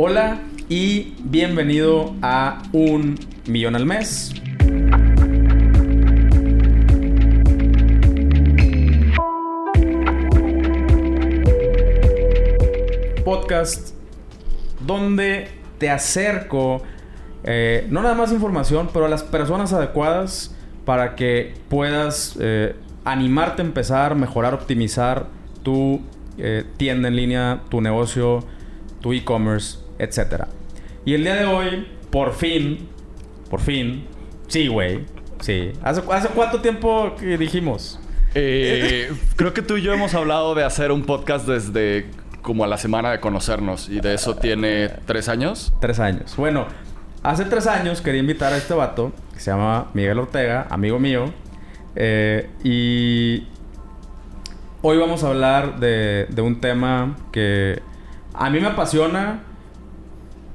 Hola y bienvenido a Un Millón al Mes. Podcast donde te acerco eh, no nada más información, pero a las personas adecuadas para que puedas eh, animarte a empezar, mejorar, optimizar tu eh, tienda en línea, tu negocio, tu e-commerce, etc. Y el día de hoy, por fin, por fin, sí, güey, sí. ¿Hace, ¿Hace cuánto tiempo que dijimos? creo que tú y yo hemos hablado de hacer un podcast desde como a la semana de conocernos y de eso tiene tres años. Tres años. Bueno, Hace tres años quería invitar a este vato, que se llama Miguel Ortega, amigo mío. Eh, y hoy vamos a hablar de, un tema que a mí me apasiona,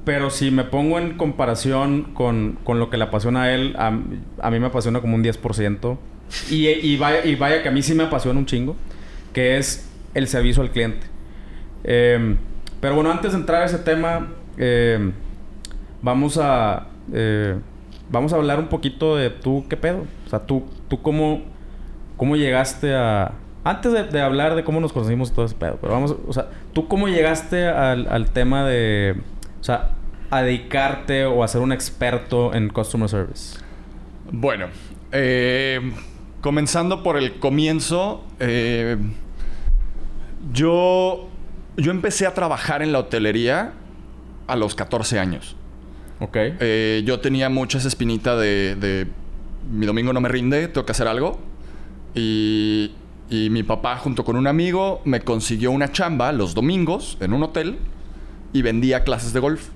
pero si me pongo en comparación con, lo que le apasiona a él, a, mí me apasiona como un 10%. Y, y, vaya, y vaya que a mí sí me apasiona un chingo, que es el servicio al cliente. Eh, pero bueno, antes de entrar a ese tema, eh, vamos a... Eh, vamos a hablar un poquito de tú, ¿qué pedo? O sea, tú, tú cómo, cómo llegaste a... Antes de, hablar de cómo nos conocimos todo ese pedo, pero vamos, o sea, ¿tú cómo llegaste al, tema de, o sea, a dedicarte o a ser un experto en customer service? Bueno, eh, comenzando por el comienzo, eh, yo, yo empecé a trabajar en la hotelería a los 14 años. Ok. Eh, yo tenía mucha esa espinita de, mi domingo no me rinde, tengo que hacer algo. Y, y mi papá junto con un amigo me consiguió una chamba los domingos en un hotel y vendía clases de golf.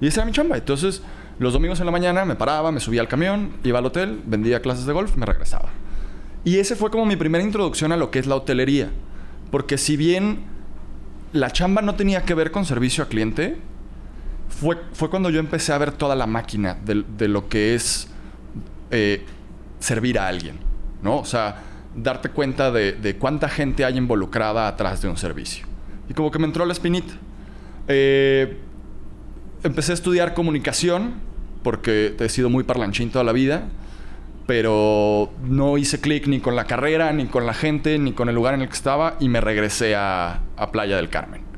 Y esa era mi chamba. Entonces, los domingos en la mañana me paraba, me subía al camión, iba al hotel, vendía clases de golf, me regresaba. Y ese fue como mi primera introducción a lo que es la hotelería. Porque si bien la chamba no tenía que ver con servicio a cliente, fue, fue cuando yo empecé a ver toda la máquina de, lo que es eh, servir a alguien, ¿no? O sea, darte cuenta de, cuánta gente hay involucrada atrás de un servicio. Y como que me entró la espinita. Eh, empecé a estudiar comunicación, porque he sido muy parlanchín toda la vida, pero no hice clic ni con la carrera, ni con la gente, ni con el lugar en el que estaba, y me regresé a Playa del Carmen.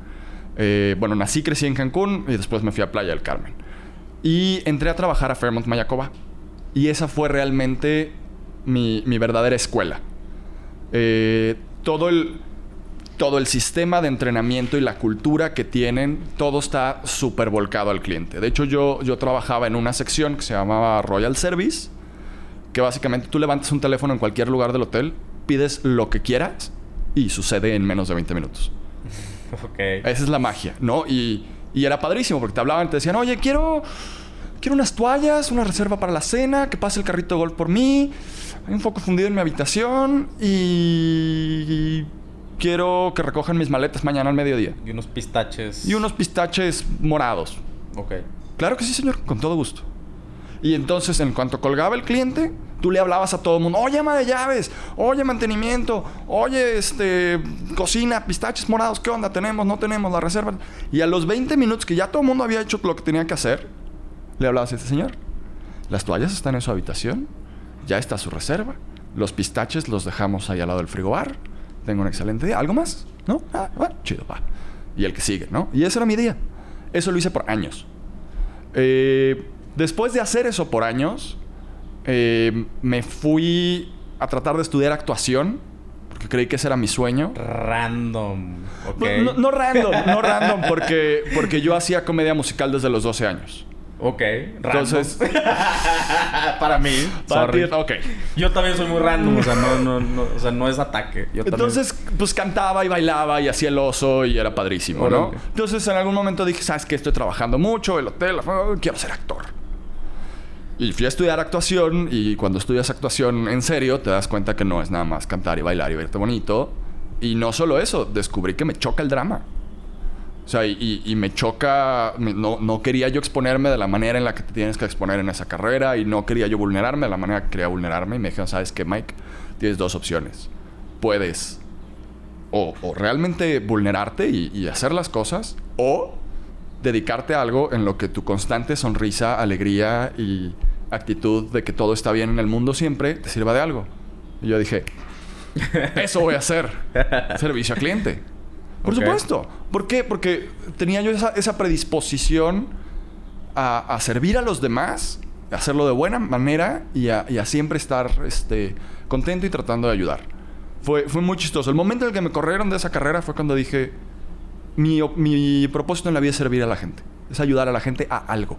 Eh, bueno, nací, crecí en Cancún y después me fui a Playa del Carmen. Y entré a trabajar a Fairmont Mayacoba. Y esa fue realmente mi, verdadera escuela. Eh, todo, el, todo el sistema de entrenamiento y la cultura que tienen, todo está súper volcado al cliente. De hecho, yo, yo trabajaba en una sección que se llamaba Royal Service, que básicamente tú levantas un teléfono en cualquier lugar del hotel, pides lo que quieras y sucede en menos de 20 minutos. Esa es la magia, ¿no? Y, era padrísimo porque te hablaban, te decían, oye, quiero, quiero unas toallas, una reserva para la cena, que pase el carrito de golf por mí, hay un foco fundido en mi habitación y, quiero que recojan mis maletas mañana al mediodía. Y unos pistaches. Y unos pistaches morados. Ok. Claro que sí, señor, con todo gusto. Y entonces, en cuanto colgaba el cliente, tú le hablabas a todo el mundo, oye, ama de llaves, oye, mantenimiento, oye, este, cocina, pistaches morados, ¿qué onda? ¿Tenemos? ¿No tenemos? La reserva. Y a los 20 minutos que ya todo el mundo había hecho lo que tenía que hacer, le hablabas a este señor. Las toallas están en su habitación, ya está su reserva, los pistaches los dejamos ahí al lado del frigobar, tengo un excelente día. ¿Algo más? ¿No? Ah, bueno, chido, pa. Y el que sigue, ¿no? Y ese era mi día. Eso lo hice por años. Eh Después de hacer eso por años, eh, me fui a tratar de estudiar actuación. Porque creí que ese era mi sueño. Random. No, random, no random, porque, porque yo hacía comedia musical desde los 12 años. Ok, Entonces, para mí, para ti, ok. Yo también soy muy random, o sea, no, no, no, o sea, no es ataque. Entonces, pues cantaba y bailaba y hacía el oso y era padrísimo, ¿no? Entonces, en algún momento dije, ¿sabes qué? Estoy trabajando mucho, el hotel, quiero ser actor. Y fui a estudiar actuación y cuando estudias actuación en serio te das cuenta que no es nada más cantar y bailar y verte bonito. Y no solo eso, descubrí que me choca el drama. O sea, y, me choca, no, no, quería yo exponerme de la manera en la que te tienes que exponer en esa carrera y no quería yo vulnerarme de la manera que quería vulnerarme. Y me dijeron, ¿sabes qué, Mike? Tienes dos opciones. Puedes o, realmente vulnerarte y, y hacer las cosas o dedicarte a algo en lo que tu constante sonrisa, alegría y actitud de que todo está bien en el mundo siempre te sirva de algo. Y yo dije, eso voy a hacer. Servicio al cliente. Por supuesto. ¿Por qué? Porque tenía yo esa, predisposición a, servir a los demás, a hacerlo de buena manera y a, siempre estar este, contento y tratando de ayudar. Fue, fue muy chistoso. El momento en el que me corrieron de esa carrera fue cuando dije, mi, mi propósito en la vida es servir a la gente. Es ayudar a la gente a algo.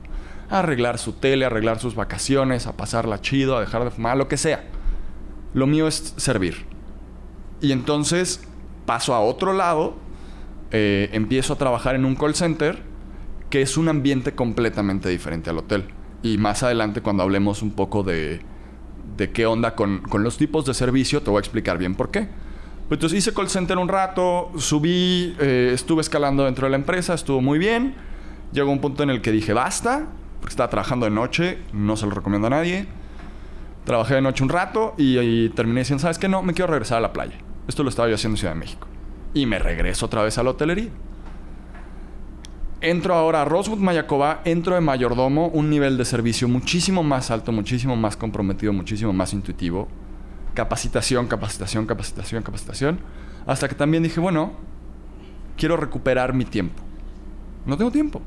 A arreglar su tele, a arreglar sus vacaciones, a pasarla chido, a dejar de fumar, lo que sea. Lo mío es servir. Y entonces paso a otro lado, eh, empiezo a trabajar en un call center, que es un ambiente completamente diferente al hotel. Y más adelante, cuando hablemos un poco de, de qué onda con, con, los tipos de servicio, te voy a explicar bien por qué. Entonces hice call center un rato, subí, eh, estuve escalando dentro de la empresa, estuvo muy bien. Llegó un punto en el que dije, basta, porque estaba trabajando de noche, no se lo recomiendo a nadie. Trabajé de noche un rato y, terminé diciendo, ¿sabes qué? No, me quiero regresar a la playa. Esto lo estaba yo haciendo en Ciudad de México. Y me regreso otra vez a la hotelería. Entro ahora a Rosewood Mayacoba, entro de mayordomo, un nivel de servicio muchísimo más alto, muchísimo más comprometido, muchísimo más intuitivo. Capacitación, capacitación, capacitación, capacitación. Hasta que también dije, bueno, quiero recuperar mi tiempo. No tengo tiempo.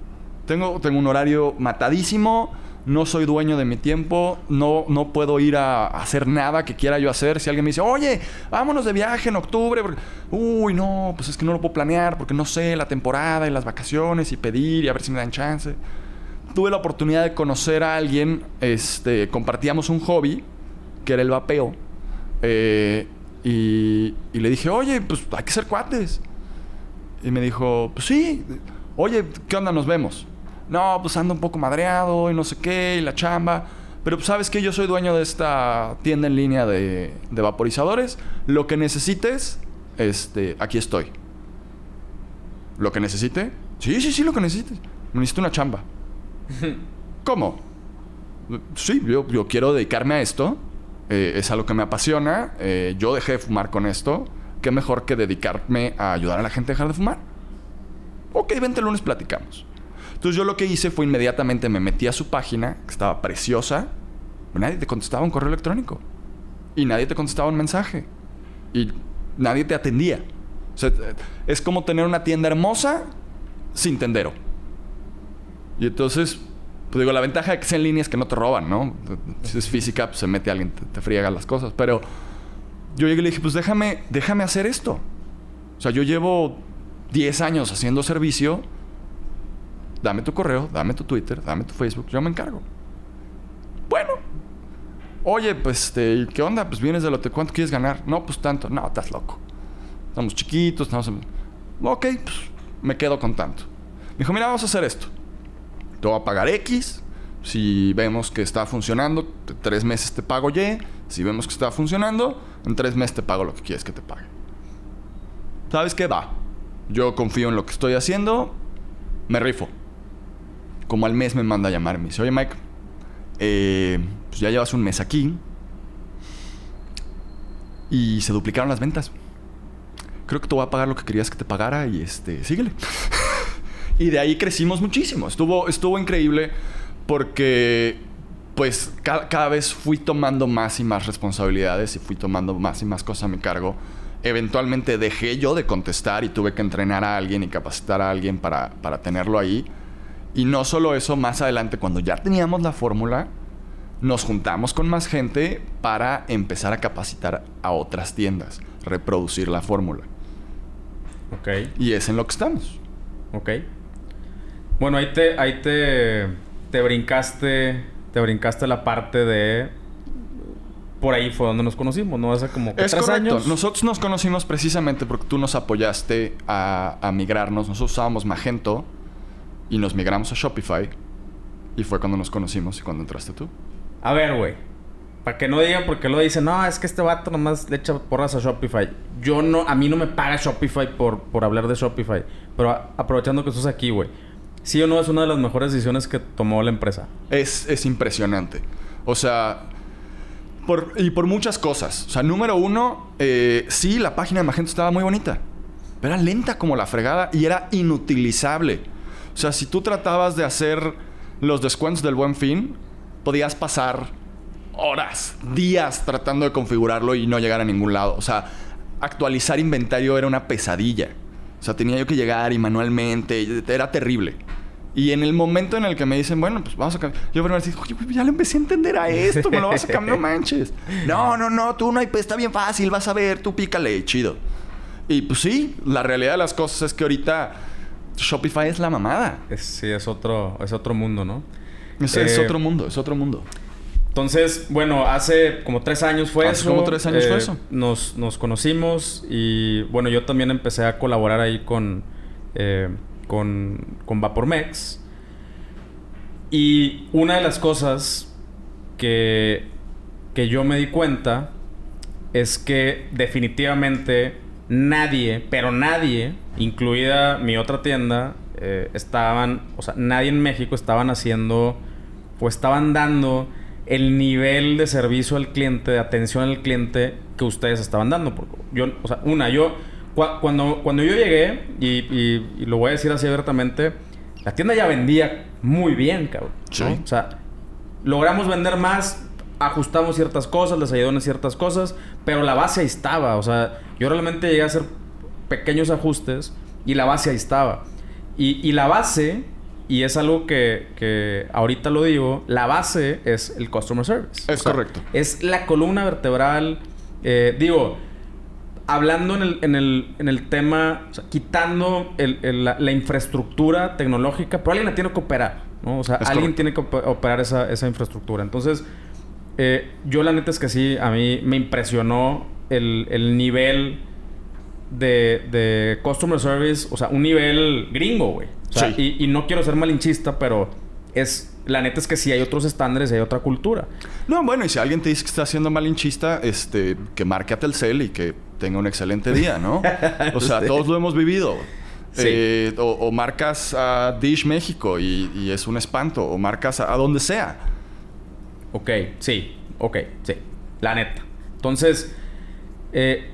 Tengo, tengo un horario matadísimo, no soy dueño de mi tiempo, no, no puedo ir a, hacer nada que quiera yo hacer. Si alguien me dice, oye, vámonos de viaje en octubre, uy, no, pues es que no lo puedo planear porque no sé la temporada y las vacaciones y pedir y a ver si me dan chance. Tuve la oportunidad de conocer a alguien, este, compartíamos un hobby, que era el vapeo, eh, y, y le dije, oye, pues hay que ser cuates. Y me dijo, pues sí, oye, ¿qué onda? Nos vemos no, pues ando un poco madreado y no sé qué, y la chamba. Pero pues, sabes que yo soy dueño de esta tienda en línea de, vaporizadores. Lo que necesites, este, aquí estoy. ¿Lo que necesite? Sí, sí, sí, lo que necesites. Necesito una chamba. ¿Cómo? Sí, yo, yo, quiero dedicarme a esto. Eh, es algo que me apasiona. Eh, yo dejé de fumar con esto. ¿Qué mejor que dedicarme a ayudar a la gente a dejar de fumar? Ok, vente el lunes platicamos. Entonces yo lo que hice fue inmediatamente me metí a su página, que estaba preciosa, nadie te contestaba un correo electrónico. Y nadie te contestaba un mensaje. Y nadie te atendía. O sea, es como tener una tienda hermosa sin tendero. Y entonces, pues digo, la ventaja de que sea en línea es que no te roban, ¿no? Si es física, pues se mete alguien, te, friega las cosas. Pero yo llegué y le dije, pues déjame, déjame hacer esto. O sea, yo llevo 10 años haciendo servicio dame tu correo, dame tu Twitter, dame tu Facebook, yo me encargo. Bueno. Oye, pues, este, ¿qué onda? Pues vienes de lo ¿cuánto quieres ganar? No, pues tanto. No, estás loco. Estamos chiquitos, estamos... Ok, pues, me quedo con tanto. Dijo, mira, vamos a hacer esto. Te voy a pagar X. Si vemos que está funcionando, tres meses te pago Y. Si vemos que está funcionando, en tres meses te pago lo que quieres que te pague. ¿Sabes qué? Va. Yo confío en lo que estoy haciendo. Me rifo como al mes me manda a llamar. Me dice, oye Mike, eh, pues ya llevas un mes aquí y se duplicaron las ventas. Creo que te voy a pagar lo que querías que te pagara y este, síguele. y de ahí crecimos muchísimo. Estuvo, estuvo increíble porque pues cada, vez fui tomando más y más responsabilidades y fui tomando más y más cosas a mi cargo. Eventualmente dejé yo de contestar y tuve que entrenar a alguien y capacitar a alguien para, para tenerlo ahí. Y no solo eso, más adelante, cuando ya teníamos la fórmula, nos juntamos con más gente para empezar a capacitar a otras tiendas, reproducir la fórmula. Ok. Y es en lo que estamos. Ok. Bueno, ahí te, ahí te, te brincaste, te brincaste la parte de por ahí fue donde nos conocimos, ¿no? Hace como es tres años. Nosotros nos conocimos precisamente porque tú nos apoyaste a, a migrarnos. Nosotros usábamos Magento y nos migramos a Shopify. Y fue cuando nos conocimos y cuando entraste tú. A ver, güey. Para que no digan porque lo dicen, no, es que este vato nomás le echa porras a Shopify. Yo no, a mí no me paga Shopify por, por hablar de Shopify. Pero aprovechando que estás aquí, güey. Sí o no es una de las mejores decisiones que tomó la empresa. Es, es impresionante. O sea, por, y por muchas cosas. O sea, número uno, eh, sí, la página de Magento estaba muy bonita. Pero era lenta como la fregada y era inutilizable. O sea, si tú tratabas de hacer los descuentos del buen fin, podías pasar horas, días tratando de configurarlo y no llegar a ningún lado. O sea, actualizar inventario era una pesadilla. O sea, tenía yo que llegar y manualmente, era terrible. Y en el momento en el que me dicen, bueno, pues vamos a cambiar. Yo primero decir, oye, ya le empecé a entender a esto, me lo vas a cambiar, manches. No, no, no, tú no hay, pues está bien fácil, vas a ver, tú pícale, chido. Y pues sí, la realidad de las cosas es que ahorita Shopify es la mamada. sí, es otro, es otro mundo, ¿no? Es, es, eh, otro mundo, es otro mundo. Entonces, bueno, hace como tres años fue hace como tres años fue eh, eso. Nos, nos conocimos y bueno, yo también empecé a colaborar ahí con... Eh, con, con Vapormex. Y una de las cosas que, que yo me di cuenta es que definitivamente nadie, pero nadie, incluida mi otra tienda, eh, estaban, o sea, nadie en México estaban haciendo o estaban dando el nivel de servicio al cliente, de atención al cliente que ustedes estaban dando. Porque yo, o sea, una, yo cuando, cuando yo llegué, y, lo voy a decir así abiertamente, la tienda ya vendía muy bien, cabrón. O sea, logramos vender más, ajustamos ciertas cosas, les ayudó en ciertas cosas, pero la base ahí estaba. O sea, yo realmente llegué a hacer pequeños ajustes y la base ahí estaba. Y, la base, y es algo que, ahorita lo digo, la base es el customer service. Es correcto. Es la columna vertebral. Eh, digo, hablando en el, en el, en el tema, quitando la, infraestructura tecnológica, pero alguien la tiene que operar, ¿no? O sea, alguien tiene que operar esa, esa infraestructura. Entonces, eh, yo la neta es que sí, a mí me impresionó el, el nivel de, de, customer service, o sea, un nivel gringo, güey. O sea, y, y no quiero ser malinchista, pero es la neta es que sí hay otros estándares hay otra cultura. No, bueno, y si alguien te dice que está haciendo malinchista, este, que marque a Telcel y que tenga un excelente día, ¿no? O sea, todos lo hemos vivido. Eh, o, marcas a Dish México y, es un espanto. O marcas a, donde sea. Ok, sí, ok, sí. La neta. Entonces, eh,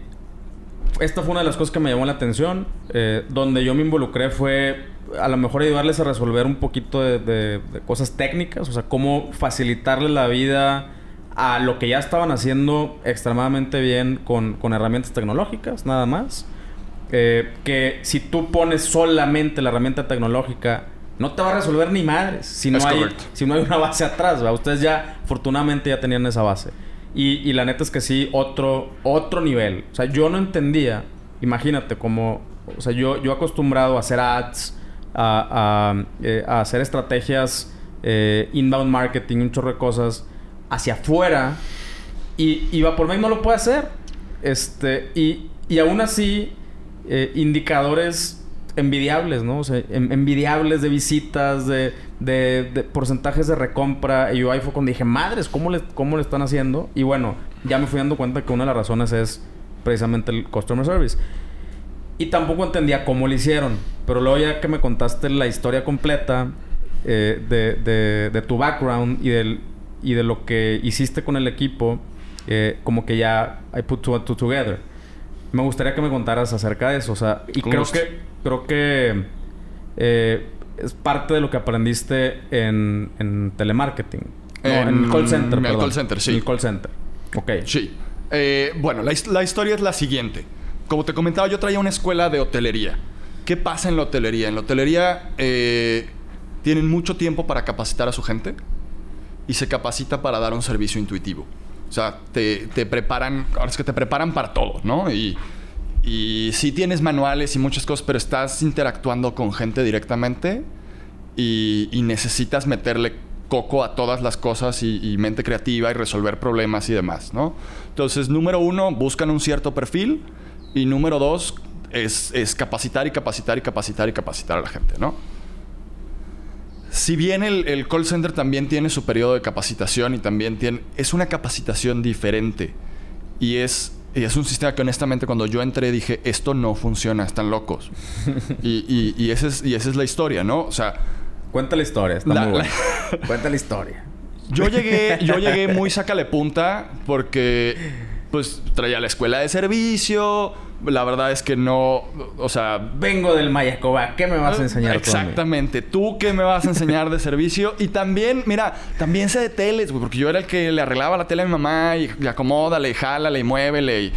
esta fue una de las cosas que me llamó la atención. Eh, donde yo me involucré fue a lo mejor ayudarles a resolver un poquito de, cosas técnicas, o sea, cómo facilitarle la vida a lo que ya estaban haciendo extremadamente bien con, herramientas tecnológicas, nada más. Eh, que si tú pones solamente la herramienta tecnológica, no te va a resolver ni madres si no, hay, si no hay una base atrás. Ustedes ya, afortunadamente, ya tenían esa base. Y, la neta es que sí, otro, otro nivel. O sea, yo no entendía, imagínate, como, o sea, yo, yo acostumbrado a hacer ads, eh, a, hacer estrategias eh, inbound marketing, un chorro de cosas hacia afuera. Y, y Vapormec no lo puede hacer. Este, y, y aún así, eh, indicadores envidiables, ¿no? O sea, envidiables de visitas, de, de, porcentajes de recompra. Y yo ahí fue cuando dije, madres, ¿cómo le, ¿cómo le están haciendo? Y bueno, ya me fui dando cuenta que una de las razones es precisamente el customer service. Y tampoco entendía cómo lo hicieron. Pero luego ya que me contaste la historia completa eh, de, de, tu background y, del, y de lo que hiciste con el equipo, eh, como que ya I put two, two together. Me gustaría que me contaras acerca de eso. O sea, y creo que, creo que eh, es parte de lo que aprendiste en, en telemarketing. en, en call center, En el call center, sí. En call center. Ok. Sí. bueno, la, la historia es la siguiente como te comentaba, yo traía una escuela de hotelería. ¿Qué pasa en la hotelería? En la hotelería eh, tienen mucho tiempo para capacitar a su gente y se capacita para dar un servicio intuitivo. O sea, te, preparan, ahora es que te preparan para todo, ¿no? Y, y sí tienes manuales y muchas cosas, pero estás interactuando con gente directamente y, necesitas meterle coco a todas las cosas y, mente creativa y resolver problemas y demás, ¿no? Entonces, número uno, buscan un cierto perfil y número dos, es, capacitar y capacitar y capacitar y capacitar a la gente, ¿no? Si bien el, call center también tiene su periodo de capacitación y también tiene... Es una capacitación diferente. Y es, es un sistema que honestamente cuando yo entré dije, esto no funciona, están locos. y, y, esa es, y esa es la historia, ¿no? O sea... Cuenta la historia, está muy bueno. Cuenta la historia. Yo llegué, yo llegué muy sácale punta porque pues traía la escuela de servicio, la verdad es que no, o sea... Vengo del Mayacoba, ¿qué me vas a enseñar Exactamente. ¿Tú qué me vas a enseñar de servicio? Y también, mira, también sé de teles, güey, porque yo era el que le arreglaba la tele a mi mamá y, y acomódale, y jálale, y muévele. Y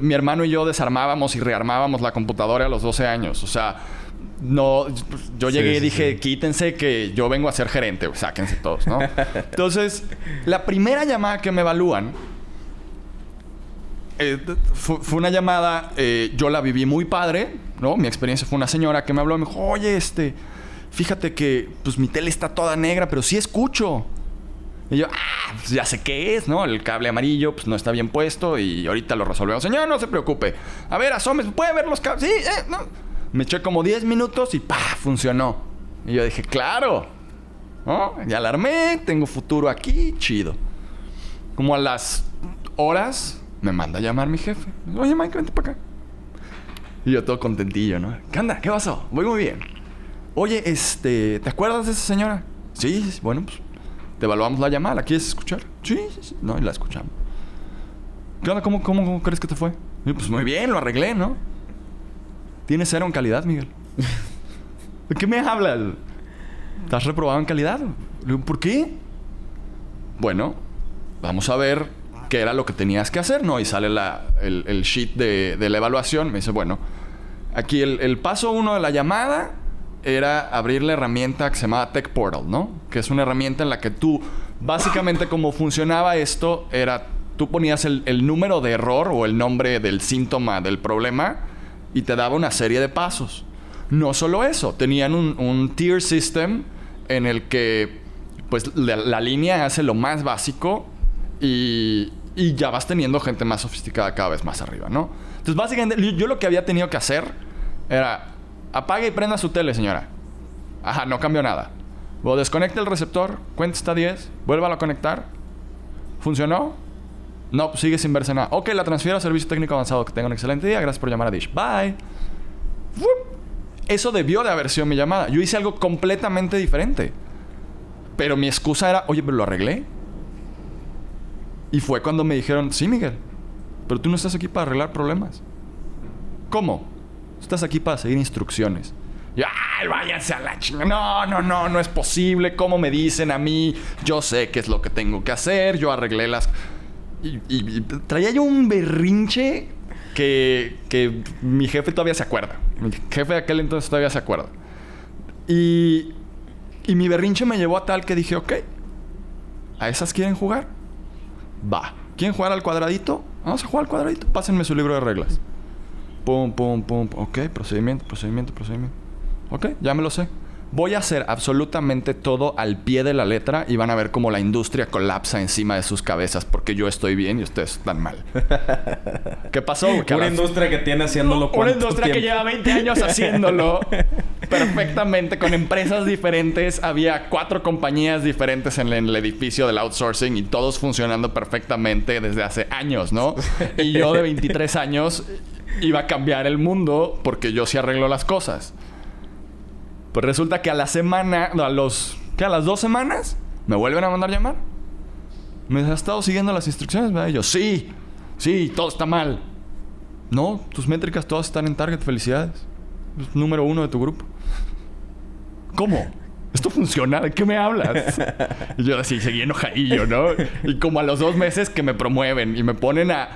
mi hermano y yo desarmábamos y rearmábamos la computadora a los 12 años. O sea, no, yo llegué y dije, quítense que yo vengo a ser gerente, sáquense todos, ¿no? Entonces, la primera llamada que me evalúan eh, fue, una llamada, eh, yo la viví muy padre, ¿no? Mi experiencia fue una señora que me habló y me dijo, oye, este, fíjate que pues mi tele está toda negra, pero sí escucho. Y yo, ah, pues ya sé qué es, ¿no? El cable amarillo pues no está bien puesto y ahorita lo resolvemos. Señor, no se preocupe. A ver, asome, ¿puede ver los cables? Sí, eh. Me eché como 10 minutos y ¡pa! Funcionó. Y yo dije, claro. ¿No? Ya alarmé, tengo futuro aquí, chido. Como a las horas me manda a llamar mi jefe. Oye, Mike, vente para acá. Y yo todo contentillo, ¿no? ¿Qué onda? ¿Qué pasó? Voy muy bien. Oye, este, ¿te acuerdas de esa señora? Sí, bueno, pues te evaluamos la llamada. ¿La quieres escuchar? Sí, sí. No, y la escuchamos. ¿Qué onda? ¿Cómo, cómo, crees que te fue? pues muy bien, lo arreglé, ¿no? Tienes cero en calidad, Miguel. ¿De qué me hablas? ¿Estás reprobado en calidad? ¿Por qué? Bueno, vamos a ver qué era lo que tenías que hacer, ¿no? Y sale el, sheet de, la evaluación. Me dice, bueno, aquí el, paso uno de la llamada era abrir la herramienta que se llamaba Tech Portal, ¿no? Que es una herramienta en la que tú, básicamente como funcionaba esto, era, tú ponías el, el número de error o el nombre del síntoma del problema y te daba una serie de pasos. No solo eso, tenían un, tier system en el que pues la, línea hace lo más básico y, y, ya vas teniendo gente más sofisticada cada vez más arriba, ¿no? Entonces básicamente yo lo que había tenido que hacer era apague y prenda su tele, señora. Ajá, no cambió nada. O desconecte el receptor, cuenta hasta 10, vuélvalo a conectar. ¿Funcionó? No, pues sigue sin verse nada. Ok, la transfiero a servicio técnico avanzado. Que tenga un excelente día. Gracias por llamar a Dish. Bye. Eso debió de haber sido mi llamada. Yo hice algo completamente diferente. Pero mi excusa era, oye, pero lo arreglé. Y fue cuando me dijeron, sí, Miguel, pero tú no estás aquí para arreglar problemas. ¿Cómo? Estás aquí para seguir instrucciones. Y, ¡ay, váyanse a la chingada! No, no, no, no es posible. ¿Cómo me dicen a mí? Yo sé qué es lo que tengo que hacer. Yo arreglé las... Y, traía yo un berrinche que, que mi jefe todavía se acuerda. Mi jefe de aquel entonces todavía se acuerda. Y, y mi berrinche me llevó a tal que dije, ok, ¿a esas quieren jugar? Va. ¿Quieren jugar al cuadradito? Vamos a jugar al cuadradito. Pásenme su libro de reglas. Pum, pum, pum. Ok, procedimiento, procedimiento, procedimiento. Ok, ya me lo sé voy a hacer absolutamente todo al pie de la letra y van a ver cómo la industria colapsa encima de sus cabezas porque yo estoy bien y ustedes están mal. ¿Qué pasó? Una industria que tiene haciéndolo Una industria que lleva 20 años haciéndolo perfectamente con empresas diferentes. Había cuatro compañías diferentes en el edificio del outsourcing y todos funcionando perfectamente desde hace años, ¿no? Y yo de 23 años iba a cambiar el mundo porque yo sí arreglo las cosas. Pues resulta que a la semana, a los, ¿qué? A las dos semanas, me vuelven a mandar llamar. ¿Me has estado siguiendo las instrucciones? ¿verdad? Y yo, sí, sí, todo está mal. No, tus métricas todas están en target, felicidades. número uno de tu grupo. ¿Cómo? ¿Esto funciona? ¿De qué me hablas? y yo así, seguí enojadillo, ¿no? Y como a los dos meses que me promueven y me ponen a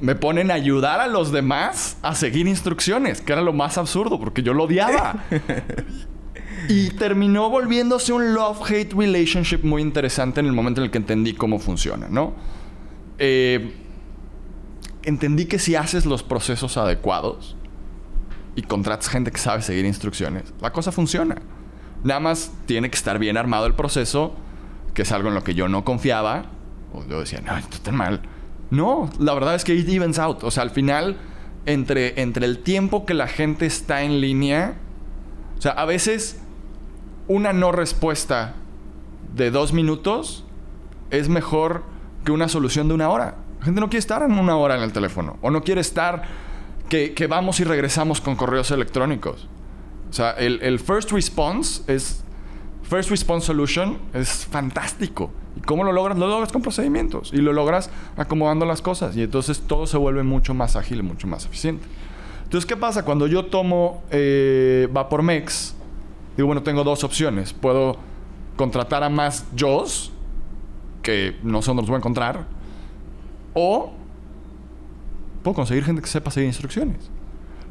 me ponen a ayudar a los demás a seguir instrucciones, que era lo más absurdo, porque yo lo odiaba. y terminó volviéndose un love-hate relationship muy interesante en el momento en el que entendí cómo funciona, ¿no? Eh, entendí que si haces los procesos adecuados y contratas gente que sabe seguir instrucciones, la cosa funciona. Nada más tiene que estar bien armado el proceso, que es algo en lo que yo no confiaba. O yo decía, no, esto está mal no, la verdad es que it evens out. O sea, al final, entre, entre el tiempo que la gente está en línea, o sea, a veces una no respuesta de dos minutos es mejor que una solución de una hora. La gente no quiere estar en una hora en el teléfono. O no quiere estar que, vamos y regresamos con correos electrónicos. O sea, el, el first response es First Response Solution es fantástico. ¿Y cómo lo logras? Lo logras con procedimientos y lo logras acomodando las cosas y entonces todo se vuelve mucho más ágil mucho más eficiente. Entonces, ¿qué pasa? Cuando yo tomo eh, Vapormex, digo, bueno, tengo dos opciones. Puedo contratar a más Jaws, que no sé dónde los voy a encontrar, o puedo conseguir gente que sepa seguir instrucciones.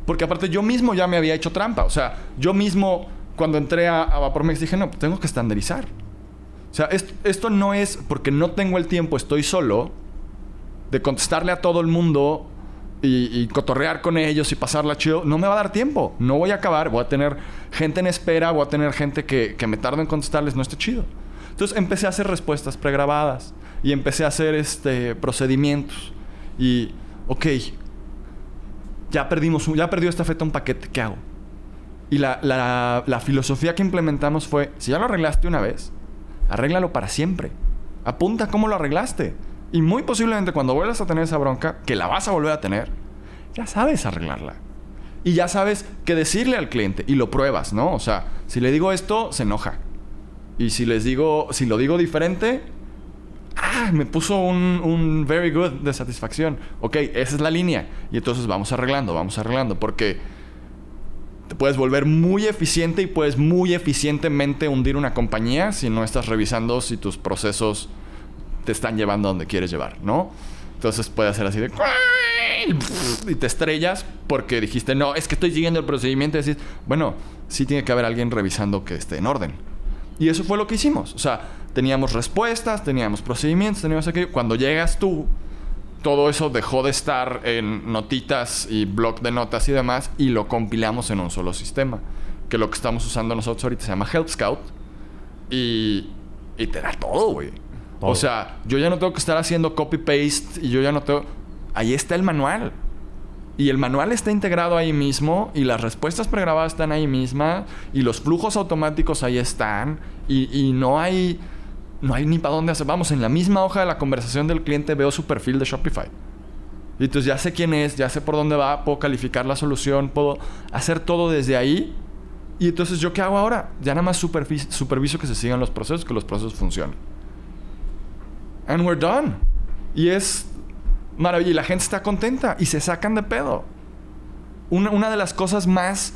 Porque aparte yo mismo ya me había hecho trampa. O sea, yo mismo cuando entré a, a Vapormex dije, no, tengo que estandarizar. O sea, esto, no es porque no tengo el tiempo, estoy solo, de contestarle a todo el mundo y, cotorrear con ellos y pasarla chido. No me va a dar tiempo. No voy a acabar. Voy a tener gente en espera, voy a tener gente que, que me tarda en contestarles. No está chido. Entonces empecé a hacer respuestas pregrabadas y empecé a hacer este, procedimientos. Y, ok, ya perdimos, ya perdió esta feta un paquete, ¿qué hago? Y la, la, filosofía que implementamos fue, si ya lo arreglaste una vez, arréglalo para siempre. Apunta cómo lo arreglaste. Y muy posiblemente cuando vuelvas a tener esa bronca, que la vas a volver a tener, ya sabes arreglarla. Y ya sabes qué decirle al cliente y lo pruebas, ¿no? O sea, si le digo esto, se enoja. Y si les digo, si lo digo diferente, ah, me puso un, un very good de satisfacción. Ok, esa es la línea. Y entonces vamos arreglando, vamos arreglando. Porque puedes volver muy eficiente y puedes muy eficientemente hundir una compañía si no estás revisando si tus procesos te están llevando donde quieres llevar, ¿no? Entonces puede ser así de... Y te estrellas porque dijiste, no, es que estoy siguiendo el procedimiento y decís, bueno, sí tiene que haber alguien revisando que esté en orden. Y eso fue lo que hicimos. O sea, teníamos respuestas, teníamos procedimientos, teníamos aquello. Cuando llegas tú, todo eso dejó de estar en notitas y blog de notas y demás y lo compilamos en un solo sistema. Que lo que estamos usando nosotros ahorita se llama Help Scout y, y te da todo, güey. O sea, yo ya no tengo que estar haciendo copy-paste y yo ya no tengo... Ahí está el manual. Y el manual está integrado ahí mismo y las respuestas pregrabadas están ahí misma y los flujos automáticos ahí están y, y no hay no hay ni para dónde hacer. Vamos, en la misma hoja de la conversación del cliente veo su perfil de Shopify. Y entonces ya sé quién es, ya sé por dónde va, puedo calificar la solución, puedo hacer todo desde ahí. Y entonces, ¿yo qué hago ahora? Ya nada más superviso que se sigan los procesos, que los procesos funcionen. And we're done. Y es maravilloso. Y la gente está contenta y se sacan de pedo. Una, una de las cosas más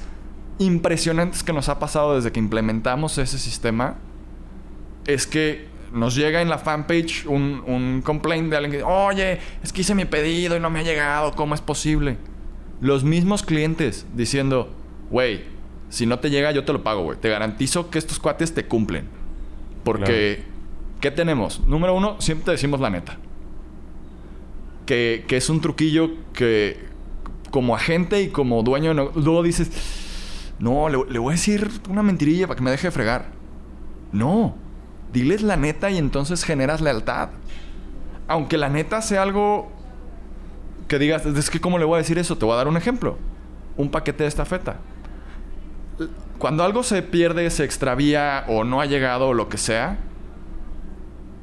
impresionantes que nos ha pasado desde que implementamos ese sistema es que nos llega en la fanpage un, un complaint de alguien que, oye, es que hice mi pedido y no me ha llegado, ¿cómo es posible? Los mismos clientes diciendo, güey, si no te llega yo te lo pago, güey. Te garantizo que estos cuates te cumplen. Porque, ¿qué tenemos? Número uno, siempre te decimos la neta. Que, que es un truquillo que como agente y como dueño, luego dices, no, le, le voy a decir una mentirilla para que me deje de fregar. No, Diles la neta y entonces generas lealtad. Aunque la neta sea algo que digas, es que ¿cómo le voy a decir eso? Te voy a dar un ejemplo. Un paquete de estafeta. Cuando algo se pierde, se extravía o no ha llegado o lo que sea,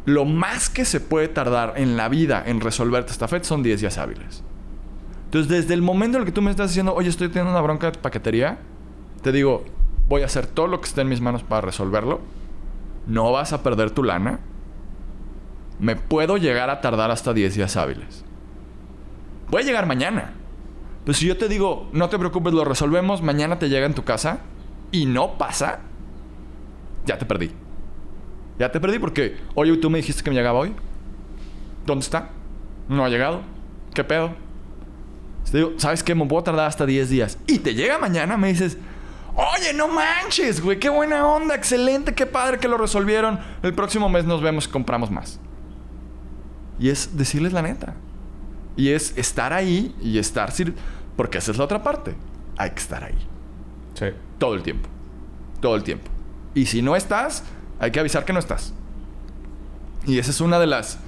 lo más que se puede tardar en la vida en resolverte esta estafeta son 10 días hábiles. Entonces, desde el momento en el que tú me estás diciendo, oye, estoy teniendo una bronca de paquetería, te digo, voy a hacer todo lo que esté en mis manos para resolverlo no vas a perder tu lana. Me puedo llegar a tardar hasta 10 días hábiles. Voy a llegar mañana. Pero si yo te digo, no te preocupes, lo resolvemos, mañana te llega en tu casa y no pasa, ya te perdí. Ya te perdí porque, oye, tú me dijiste que me llegaba hoy. ¿Dónde está? No ha llegado. ¿Qué pedo? Te digo, ¿sabes qué? Me puedo tardar hasta 10 días. Y te llega mañana, me dices, Oye, no manches, güey, qué buena onda, excelente, qué padre que lo resolvieron. El próximo mes nos vemos y compramos más. Y es decirles la neta. Y es estar ahí y estar... Porque esa es la otra parte. Hay que estar ahí. Sí. Todo el tiempo. Todo el tiempo. Y si no estás, hay que avisar que no estás. Y esa es una de las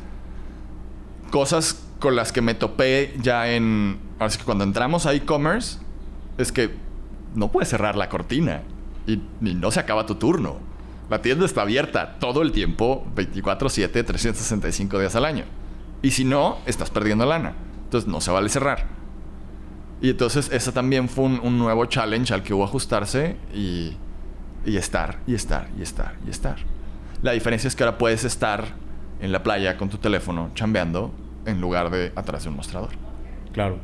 cosas con las que me topé ya en... Así que cuando entramos a e-commerce, es que no puedes cerrar la cortina y, no se acaba tu turno. La tienda está abierta todo el tiempo, 24/7, 365 días al año. Y si no, estás perdiendo lana. Entonces no se vale cerrar. Y entonces ese también fue un, nuevo challenge al que hubo ajustarse y, y estar, y estar, y estar, y estar. La diferencia es que ahora puedes estar en la playa con tu teléfono chambeando en lugar de atrás de un mostrador. Claro.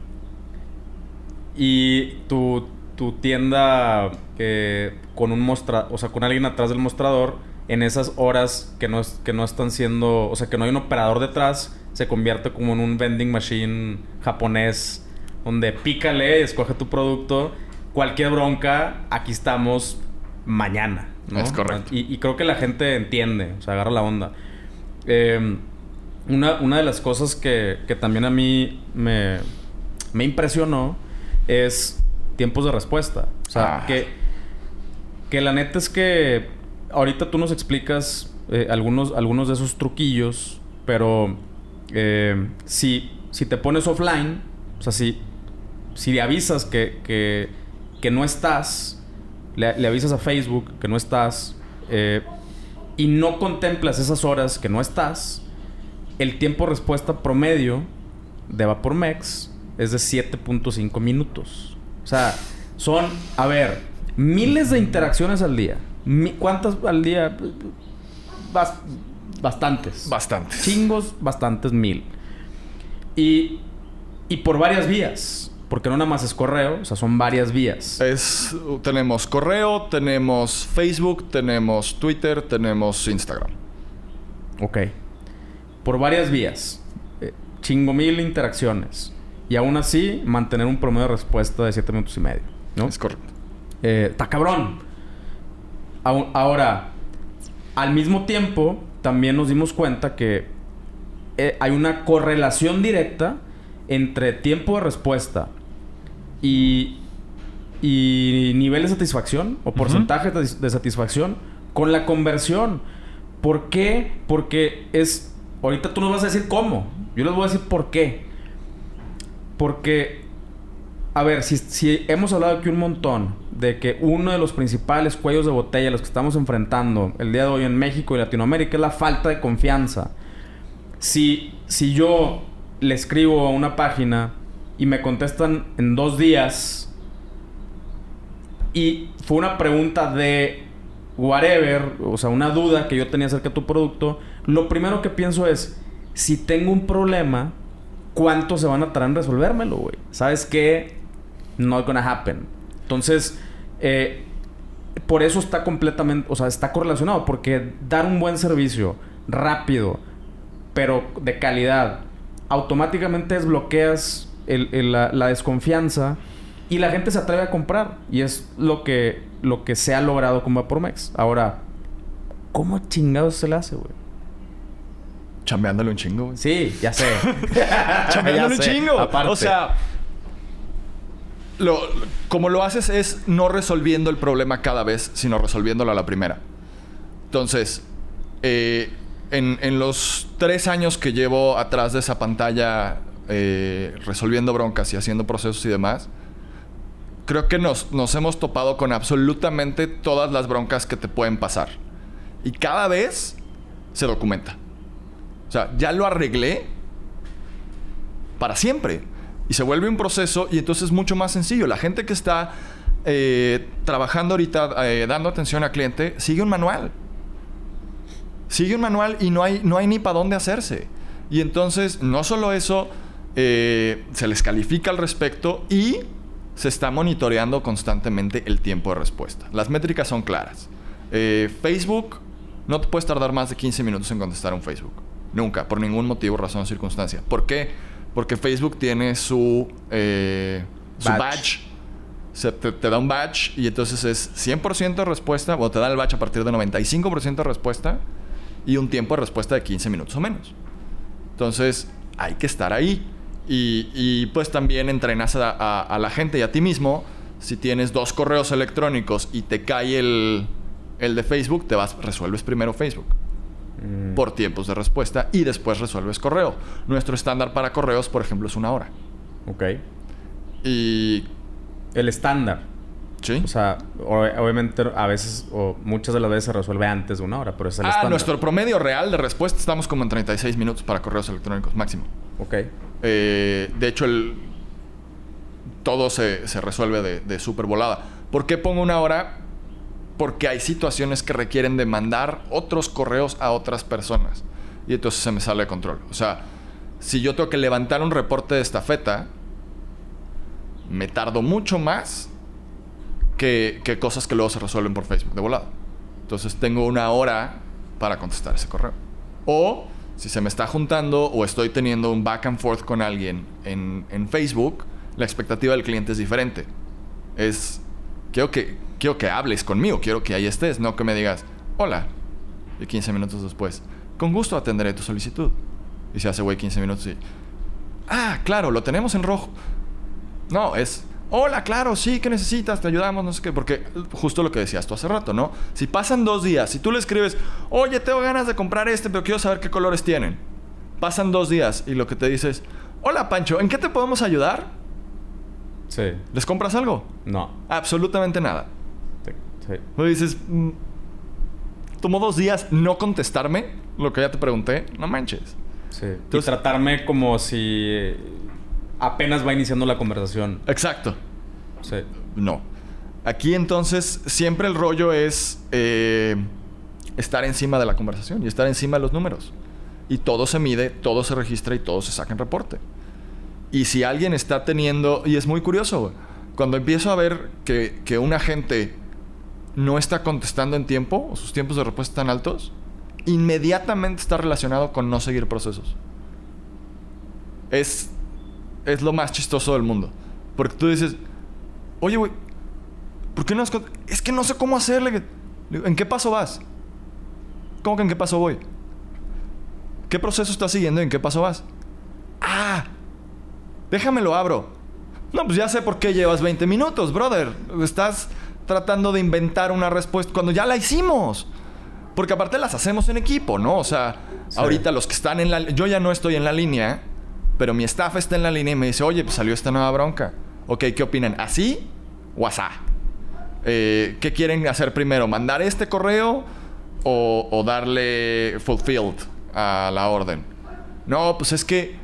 Y tu, tu tienda eh, con un mostra, o sea, con alguien atrás del mostrador, en esas horas que no, es, que no están siendo, o sea, que no hay un operador detrás, se convierte como en un vending machine japonés, donde pícale, escoge tu producto, cualquier bronca, aquí estamos mañana. ¿no? Es correcto. Y, y creo que la gente entiende, o sea, agarra la onda. Eh, una, una de las cosas que, que también a mí me, me impresionó es tiempos de respuesta. O sea, Ah. que, que la neta es que ahorita tú nos explicas eh, algunos, algunos de esos truquillos, pero eh, si, si te pones offline, o sea, si, si le avisas que, que, que no estás, le, le avisas a Facebook que no estás, eh, y no contemplas esas horas que no estás, el tiempo de respuesta promedio de Vapormex es de 7.5 minutos. O sea, son, a ver, miles de interacciones al día. ¿Cuántas al día? Bas- bastantes. Bastantes. Chingos, bastantes, mil. Y, y por varias vías. Porque no nada más es correo, o sea, son varias vías. Es, tenemos correo, tenemos Facebook, tenemos Twitter, tenemos Instagram. Ok. Por varias vías. Eh, chingo mil interacciones. Y aún así, mantener un promedio de respuesta de 7 minutos y medio. ¿no? Es correcto. Eh, ¡Está cabrón! Ahora, al mismo tiempo, también nos dimos cuenta que eh, hay una correlación directa entre tiempo de respuesta y, y nivel de satisfacción o porcentaje de, de satisfacción con la conversión. ¿Por qué? Porque es... Ahorita tú nos vas a decir cómo. Yo les voy a decir por qué. Porque a ver, si, hemos hablado aquí un montón de que uno de los principales cuellos de botella a los que estamos enfrentando el día de hoy en México y Latinoamérica es la falta de confianza. Si, si yo le escribo a una página y me contestan en dos días y fue una pregunta de whatever, o sea, una duda que yo tenía acerca de tu producto, lo primero que pienso es, si tengo un problema, ¿cuánto se van a tardar en resolvérmelo, güey? ¿Sabes qué? Not gonna happen. Entonces, eh, por eso está completamente, o sea, está correlacionado, porque dar un buen servicio rápido, pero de calidad, automáticamente desbloqueas la, la desconfianza y la gente se atreve a comprar. Y es lo que, lo que se ha logrado con Vapormex. Ahora, ¿cómo chingados se le hace, güey? Chambeándole un chingo, güey. Sí, ya sé. Chambeándole un Ya sé, chingo. aparte. O sea, lo, como lo haces es no resolviendo el problema cada vez, sino resolviéndolo a la primera. Entonces, eh, en, en los tres años que llevo atrás de esa pantalla eh, resolviendo broncas y haciendo procesos y demás, creo que nos, nos hemos topado con absolutamente todas las broncas que te pueden pasar. Y cada vez se documenta. O sea, ya lo arreglé para siempre. Y se vuelve un proceso y entonces es mucho más sencillo. La gente que está eh, trabajando ahorita, eh, dando atención al cliente, sigue un manual. Sigue un manual y no hay, no hay ni para dónde hacerse. Y entonces, no solo eso, eh, se les califica al respecto y se está monitoreando constantemente el tiempo de respuesta. Las métricas son claras. Facebook, no te puedes tardar más de 15 minutos en contestar un Facebook. Nunca, por ningún motivo, razón o circunstancia. ¿Por qué? Porque Facebook tiene su, eh, su Badge. badge. Se te, te da un badge y entonces es 100% de respuesta, o te da el badge a partir de 95% de respuesta y un tiempo de respuesta de 15 minutos o menos. Entonces, hay que estar ahí. Y, y, pues también entrenas a, a- a la gente y a ti mismo. Si tienes dos correos electrónicos y te cae el, el de Facebook, te vas, resuelves primero Facebook por tiempos de respuesta y después resuelves correo. Nuestro estándar para correos, por ejemplo, es una hora. ok. Y. El estándar. ¿Sí? O sea, obviamente a veces o muchas de las veces se resuelve antes de una hora, pero es el ah, estándar. nuestro promedio real de respuesta estamos como en 36 minutos para correos electrónicos máximo. Ok. Eh, de hecho, el, todo se, se resuelve de, de súper volada. ¿Por qué pongo una hora? Porque hay situaciones que requieren de mandar otros correos a otras personas. Y entonces se me sale de control. O sea, si yo tengo que levantar un reporte de estafeta, me tardo mucho más que, cosas que luego se resuelven por Facebook de volado. Entonces tengo una hora para contestar ese correo. O si se me está juntando o estoy teniendo un back and forth con alguien en, en Facebook, la expectativa del cliente es diferente. Es, quiero que, quiero que hables conmigo, quiero que ahí estés, no que me digas, hola, y 15 minutos después, con gusto atenderé tu solicitud. Y se hace, güey, 15 minutos y, ah, claro, lo tenemos en rojo. No, es, hola, claro, sí, ¿qué necesitas? Te ayudamos, no sé qué. Porque justo lo que decías tú hace rato, ¿no? Si pasan dos días, si tú le escribes, oye, tengo ganas de comprar este, pero quiero saber qué colores tienen. Pasan dos días y lo que te dices, hola, Pancho, ¿en qué te podemos ayudar? Sí. ¿Les compras algo? No. Absolutamente nada. Sí. dices, mm, tomó dos días no contestarme lo que ya te pregunté, no manches. Sí. y tratarme como si apenas va iniciando la conversación. Exacto. Sí. No. Aquí entonces siempre el rollo es eh, estar encima de la conversación y estar encima de los números. Y todo se mide, todo se registra y todo se saca en reporte. Y si alguien está teniendo, y es muy curioso, güey, cuando empiezo a ver que, que un agente no está contestando en tiempo, o sus tiempos de respuesta están altos, inmediatamente está relacionado con no seguir procesos. Es, es lo más chistoso del mundo. Porque tú dices, oye, güey, ¿por qué no has Es que no sé cómo hacerle. ¿En qué paso vas? ¿Cómo que en qué paso voy? ¿Qué proceso estás siguiendo y en qué paso vas? Ah, déjame lo abro. No, pues ya sé por qué llevas 20 minutos, brother. Estás tratando de inventar una respuesta cuando ya la hicimos. Porque aparte las hacemos en equipo, ¿no? O sea, Sí. ahorita los que están en la... Yo ya no estoy en la línea, pero mi staff está en la línea y me dice, oye, pues salió esta nueva bronca. Ok, ¿qué opinan? ¿Así o asá? Eh, ¿Qué quieren hacer primero? ¿Mandar este correo o, o darle fulfilled a la orden? No, pues es que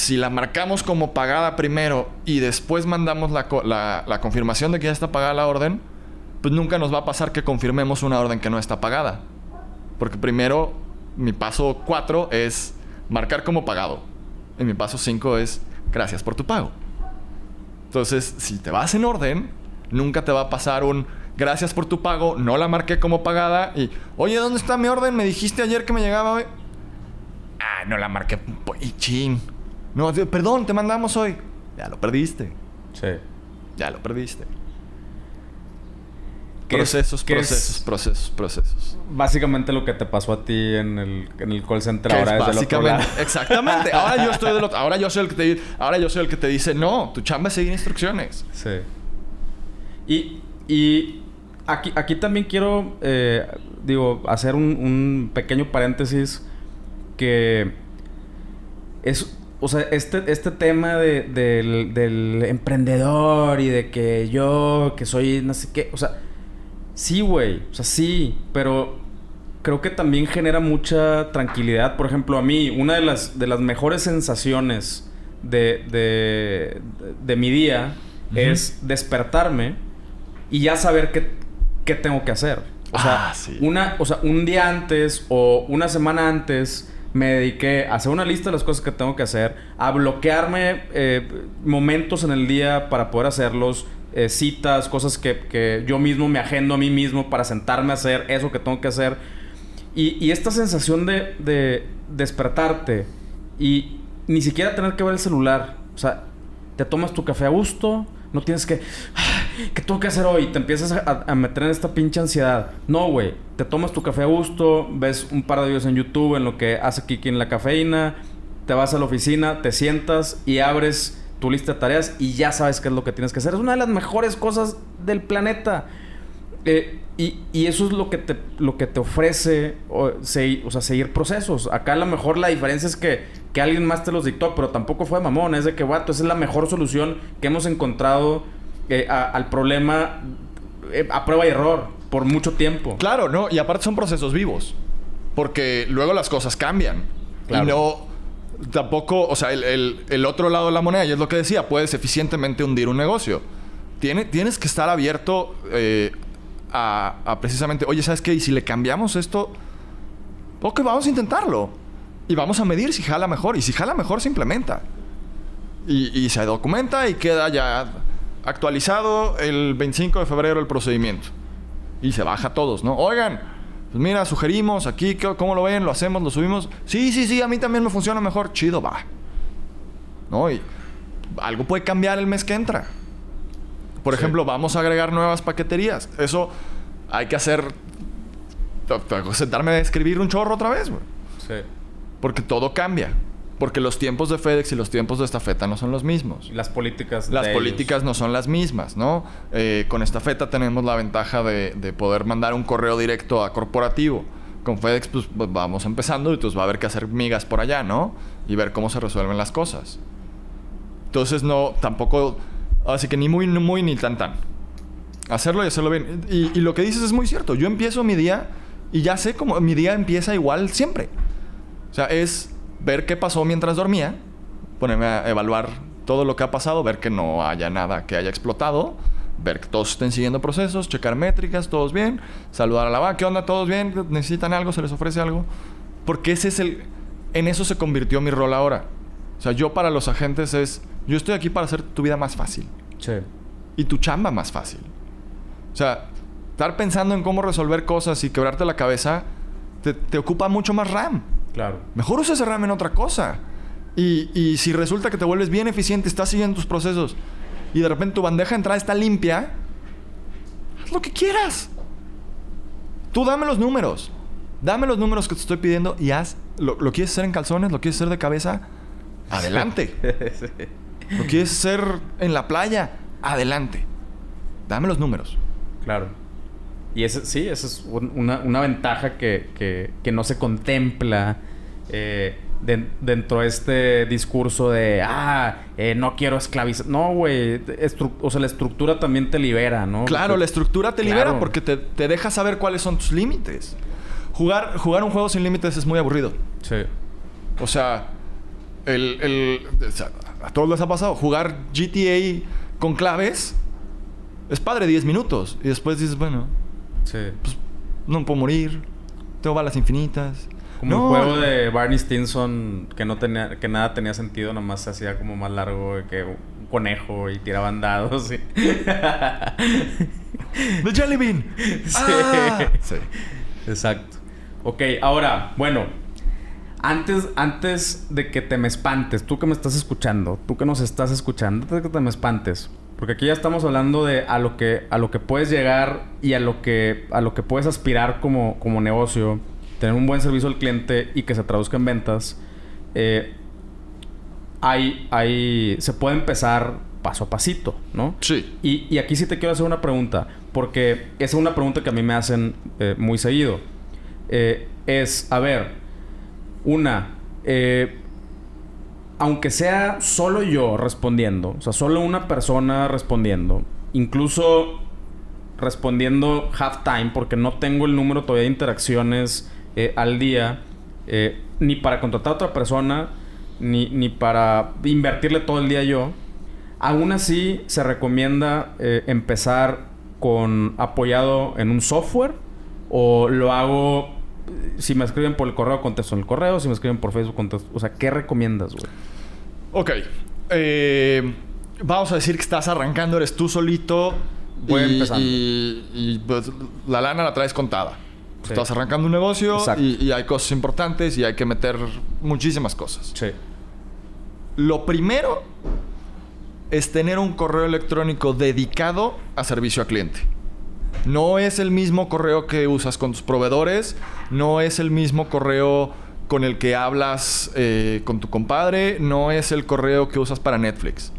si la marcamos como pagada primero y después mandamos la, la confirmación de que ya está pagada la orden, pues nunca nos va a pasar que confirmemos una orden que no está pagada. Porque primero, mi paso 4 es marcar como pagado. Y mi paso 5 es gracias por tu pago. Entonces, si te vas en orden, nunca te va a pasar un gracias por tu pago, no la marqué como pagada y, oye, ¿dónde está mi orden? Me dijiste ayer que me llegaba hoy. Ah, no la marqué. Y chin. No, perdón, te mandamos hoy. Ya lo perdiste. Sí. Ya lo perdiste. ¿Qué es- Procesos, es procesos, procesos, procesos. Básicamente lo que te pasó a ti en el, en el call center ahora es es del otro básicamente, lado. exactamente. Ahora yo estoy del otro, ahora yo soy el que te ahora yo soy el que te dice, "No, tu chamba es seguir instrucciones." Sí. Y, y aquí, aquí también quiero, eh, digo, hacer un, un pequeño paréntesis que es, o sea, este, este tema de- del, del emprendedor y de que yo, que soy no sé qué, o sea, sí, güey, o sea, sí, pero creo que también genera mucha tranquilidad. Por ejemplo, a mí, una de las, de las mejores sensaciones de, de, de mi día es despertarme y ya saber qué, qué tengo que hacer. O sea, Ah, sí. una, o sea, un día antes o una semana antes me dediqué a hacer una lista de las cosas que tengo que hacer, a bloquearme eh, momentos en el día para poder hacerlos, eh, citas, cosas que, que yo mismo me agendo a mí mismo para sentarme a hacer eso que tengo que hacer. Y, y esta sensación de, de despertarte y ni siquiera tener que ver el celular. O sea, te tomas tu café a gusto, no tienes que... "Ah, ¿Qué tengo que hacer hoy? Te empiezas a, meter en esta pinche ansiedad. No, güey. Te tomas tu café a gusto, ves un par de videos en YouTube en lo que hace Kiki en la cafeína, te vas a la oficina, te sientas y abres tu lista de tareas y ya sabes qué es lo que tienes que hacer. Es una de las mejores cosas del planeta. Eh, y, y eso es lo que te, lo que te ofrece o, se- o sea, seguir procesos. Acá a lo mejor la diferencia es que, que alguien más te los dictó, pero tampoco fue mamón. Es de que, vato, esa es la mejor solución que hemos encontrado eh, a- al problema eh, a prueba y error por mucho tiempo. Claro, no, y aparte son procesos vivos. Porque luego las cosas cambian. Claro. Y no. Tampoco, o sea, el, el- el otro lado de la moneda, y es lo que decía, puedes eficientemente hundir un negocio. Tiene, tienes que estar abierto eh, a, a precisamente, oye, ¿sabes qué? Y si le cambiamos esto, ok, vamos a intentarlo. Y vamos a medir si jala mejor. Y si jala mejor, se implementa. Y, y se documenta y queda ya actualizado el 25 de febrero el procedimiento. Y se baja a todos, ¿no? Oigan, pues mira, sugerimos aquí, ¿qué- ¿cómo lo ven? ¿Lo hacemos? ¿Lo subimos? Sí, sí, sí, a mí también me funciona mejor. Chido, va. ¿No? Y algo puede cambiar el mes que entra. Por Sí. ejemplo, vamos a agregar nuevas paqueterías. Eso hay que hacer... Sentarme a escribir un chorro otra vez, güey. Sí. Porque todo cambia. Porque los tiempos de FedEx y los tiempos de estafeta no son los mismos. Las políticas. Las de políticas ellos. no son las mismas, ¿no? Eh, con estafeta tenemos la ventaja de, de poder mandar un correo directo a corporativo. Con FedEx, pues pues, vamos empezando y pues va a haber que hacer migas por allá, ¿no? Y ver cómo se resuelven las cosas. Entonces, no, tampoco. Así que ni muy, ni muy, ni tan, tan. Hacerlo y hacerlo bien. Y, y lo que dices es muy cierto. Yo empiezo mi día y ya sé cómo. Mi día empieza igual siempre. O sea, es ver qué pasó mientras dormía, ponerme a evaluar todo lo que ha pasado, ver que no haya nada que haya explotado, ver que todos estén siguiendo procesos, checar métricas, todos bien, saludar a la banca, ¿qué onda? ¿Todos bien? ¿Necesitan algo? ¿Se les ofrece algo? Porque ese es el... En eso se convirtió mi rol ahora. O sea, yo para los agentes es... Yo estoy aquí para hacer tu vida más fácil Sí. y tu chamba más fácil. O sea, estar pensando en cómo resolver cosas y quebrarte la cabeza te, te ocupa mucho más RAM. Claro. Mejor usa ese RAM en otra cosa. Y, y si resulta que te vuelves bien eficiente, estás siguiendo tus procesos y de repente tu bandeja de entrada está limpia, haz lo que quieras. Tú dame los números. Dame los números que te estoy pidiendo y haz. ¿Lo, lo quieres hacer en calzones? ¿Lo quieres hacer de cabeza? Adelante. ¿Lo quieres hacer en la playa? Adelante. Dame los números. Claro. Y ese, sí, esa es un- una, una ventaja que, que- que no se contempla eh, den- dentro de este discurso de, ah, eh, no quiero esclavizar. No, güey. O sea, la estructura también te libera, ¿no? Claro, Porque- la estructura te libera porque te, te deja saber cuáles son tus límites. Jugar, jugar un juego sin límites es muy aburrido. Sí. O sea, el, el- o sea, a todos les ha pasado. Jugar GTA con claves es padre 10 minutos. Y después dices, bueno, Sí. pues no puedo morir. Tengo balas infinitas. Como No, el juego de Barney Stinson que no tenía, que nada tenía sentido, nomás se hacía como más largo que un conejo y tiraban dados. y- The Jelly Bean. Sí. Ah. Sí. Exacto. Ok, ahora, bueno. Antes, antes de que te me espantes, tú que me estás escuchando, tú que nos estás escuchando, antes de que te me espantes, porque aquí ya estamos hablando de a lo que, a lo que puedes llegar y a lo que, a lo que puedes aspirar como, como negocio, tener un buen servicio al cliente y que se traduzca en ventas. eh, hay, hay, se puede empezar paso a pasito, ¿no? Sí. Y, y aquí sí te quiero hacer una pregunta, porque esa es una pregunta que a mí me hacen eh, muy seguido. Eh, es, a ver, una, eh, aunque sea solo yo respondiendo, o sea, solo una persona respondiendo, incluso respondiendo half time, porque no tengo el número todavía de interacciones eh, al día, eh, ni para contratar a otra persona, ni, ni para invertirle todo el día yo. Aún así, se recomienda eh, empezar con apoyado en un software o lo hago si me escriben por el correo contesto en el correo, si me escriben por Facebook contesto, o sea, ¿qué recomiendas, güey? Ok. Eh, vamos a decir que estás arrancando, eres tú solito. Voy y, empezando. Y, y, pues, la lana la traes contada. Sí. Estás arrancando un negocio y, y hay cosas importantes y hay que meter muchísimas cosas. Sí. Lo primero es tener un correo electrónico dedicado a servicio a cliente. No es el mismo correo que usas con tus proveedores, no es el mismo correo con el que hablas eh, con tu compadre, no es el correo que usas para Netflix.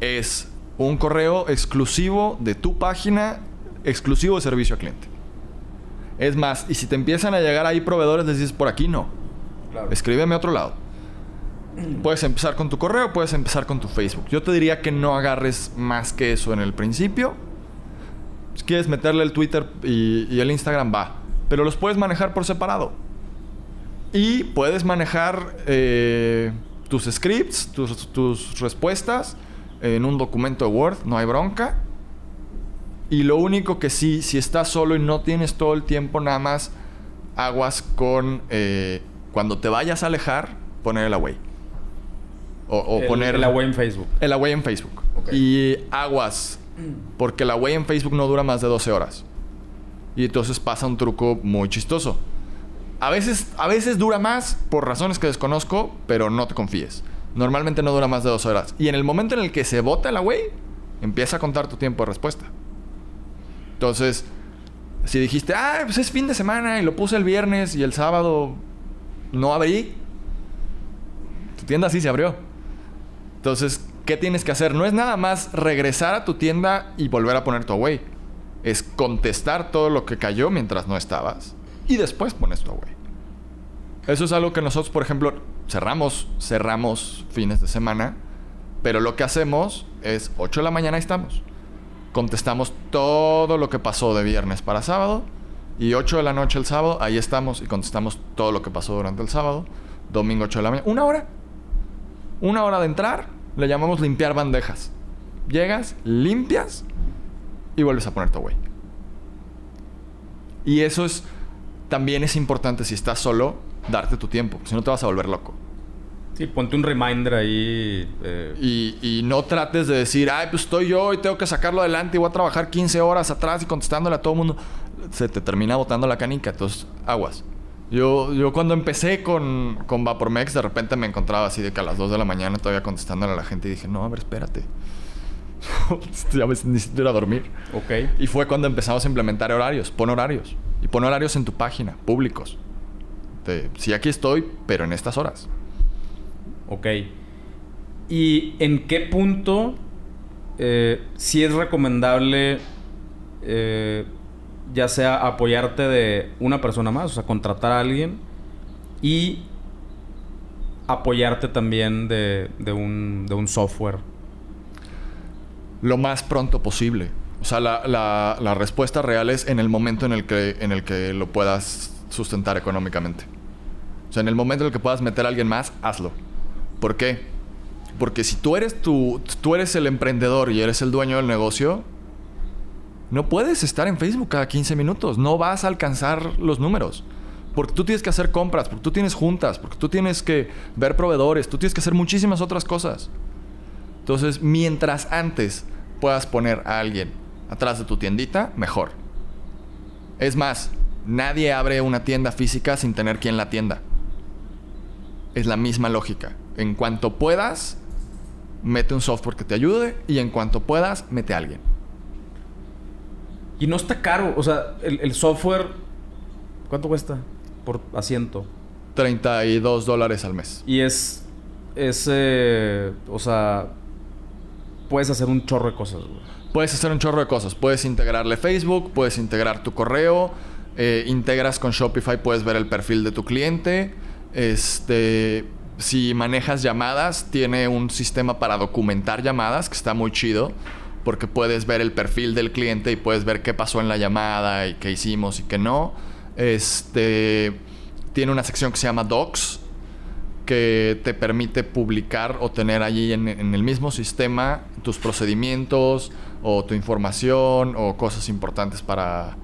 Es un correo exclusivo de tu página, exclusivo de servicio a cliente. Es más, y si te empiezan a llegar ahí proveedores, les dices, por aquí no. Claro. Escríbeme a otro lado. Puedes empezar con tu correo, puedes empezar con tu Facebook. Yo te diría que no agarres más que eso en el principio. Si quieres meterle el Twitter y, y el Instagram, va. Pero los puedes manejar por separado. Y puedes manejar eh, tus scripts, tus, tus respuestas en un documento de Word, no hay bronca. Y lo único que sí, si estás solo y no tienes todo el tiempo, nada más aguas con... eh, cuando te vayas a alejar, poner el away. O, o El- poner... el away en Facebook. El away en Facebook. Ok. Y aguas. Porque el away en Facebook no dura más de 12 horas. Y entonces pasa un truco muy chistoso. A veces, a veces dura más por razones que desconozco, pero no te confíes. Normalmente no dura más de 12 horas. Y en el momento en el que se bota el away, empieza a contar tu tiempo de respuesta. Entonces, si dijiste, ah, pues es fin de semana y lo puse el viernes y el sábado no abrí, tu tienda sí se abrió. Entonces, ¿qué tienes que hacer? No es nada más regresar a tu tienda y volver a poner tu away. Es contestar todo lo que cayó mientras no estabas. Y después pones tu away. Eso es algo que nosotros, por ejemplo, cerramos, cerramos fines de semana. Pero lo que hacemos es 8 de la mañana estamos. Contestamos todo lo que pasó de viernes para sábado. Y 8 de la noche el sábado, ahí estamos y contestamos todo lo que pasó durante el sábado. Domingo 8 de la mañana. Una hora. Una hora de entrar, le llamamos limpiar bandejas. Llegas, limpias y vuelves a poner tu away. Y eso es también es importante si estás solo, darte tu tiempo, si no te vas a volver loco. Sí, ponte un reminder ahí. eh, Y, y no trates de decir, ay, pues estoy yo y tengo que sacarlo adelante y voy a trabajar 15 horas atrás y contestándole a todo el mundo. Se te termina botando la canica, entonces aguas. Yo, yo cuando empecé con, con Vapormex, de repente me encontraba así de que a las 2 de la mañana todavía contestándole a la gente y dije, no, a ver, espérate. ya me necesito ir a dormir. ok. Y fue cuando empezamos a implementar horarios. Pon horarios. Y pon horarios en tu página, públicos. De, sí, aquí estoy, pero en estas horas. Ok. ¿Y en qué punto eh, sí es recomendable eh, ya sea apoyarte de una persona más, o sea, contratar a alguien y apoyarte también de, un, de un software? lo más pronto posible. O sea, la, la- la respuesta real es en el momento en el, que, en el que lo puedas sustentar económicamente. O sea, en el momento en el que puedas meter a alguien más, hazlo. ¿Por qué? Porque si tú eres, tu, tú eres el emprendedor y eres el dueño del negocio, no puedes estar en Facebook cada 15 minutos. No vas a alcanzar los números. Porque tú tienes que hacer compras, porque tú tienes juntas, porque tú tienes que ver proveedores, tú tienes que hacer muchísimas otras cosas. Entonces, mientras antes puedas poner a alguien atrás de tu tiendita, mejor. Es más, nadie abre una tienda física sin tener quien la tienda. Es la misma lógica. En cuanto puedas, mete un software que te ayude y en cuanto puedas, mete a alguien. Y no está caro, o sea, el, el software, ¿cuánto cuesta por asiento? 32 dólares al mes. Y es, es, eh, o sea, puedes hacer un chorro de cosas, güey. Puedes hacer un chorro de cosas. Puedes integrarle Facebook, puedes integrar tu correo, eh, integras con Shopify, puedes ver el perfil de tu cliente. Este, si manejas llamadas, tiene un sistema para documentar llamadas que está muy chido. Porque puedes ver el perfil del cliente y puedes ver qué pasó en la llamada y qué hicimos y qué no. Este, tiene una sección que se llama Docs, que te permite publicar o tener allí en, en el mismo sistema tus procedimientos o tu información o cosas importantes para,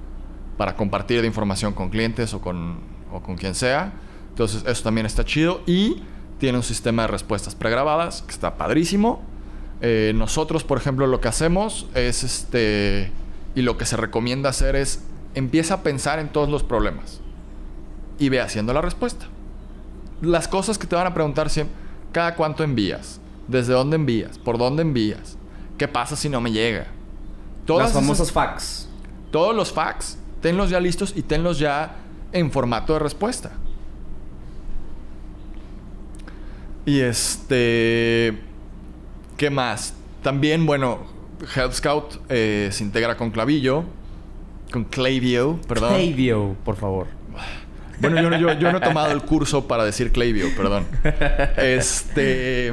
para compartir de información con clientes o con, o con quien sea. Entonces eso también está chido y tiene un sistema de respuestas pregrabadas que está padrísimo. Eh, nosotros, por ejemplo, lo que hacemos es este y lo que se recomienda hacer es empieza a pensar en todos los problemas y ve haciendo la respuesta las cosas que te van a preguntar siempre, cada cuánto envías, desde dónde envías, por dónde envías, qué pasa si no me llega. Todas Las famosas fax. todos los fax, tenlos ya listos y tenlos ya en formato de respuesta. Y este, ¿qué más? También, bueno, Help Scout eh, se integra con Clavillo, con Clavio, perdón. Klaviyo, por favor. Bueno, yo, no- yo- yo no he tomado el curso para decir Clavio, perdón. Este.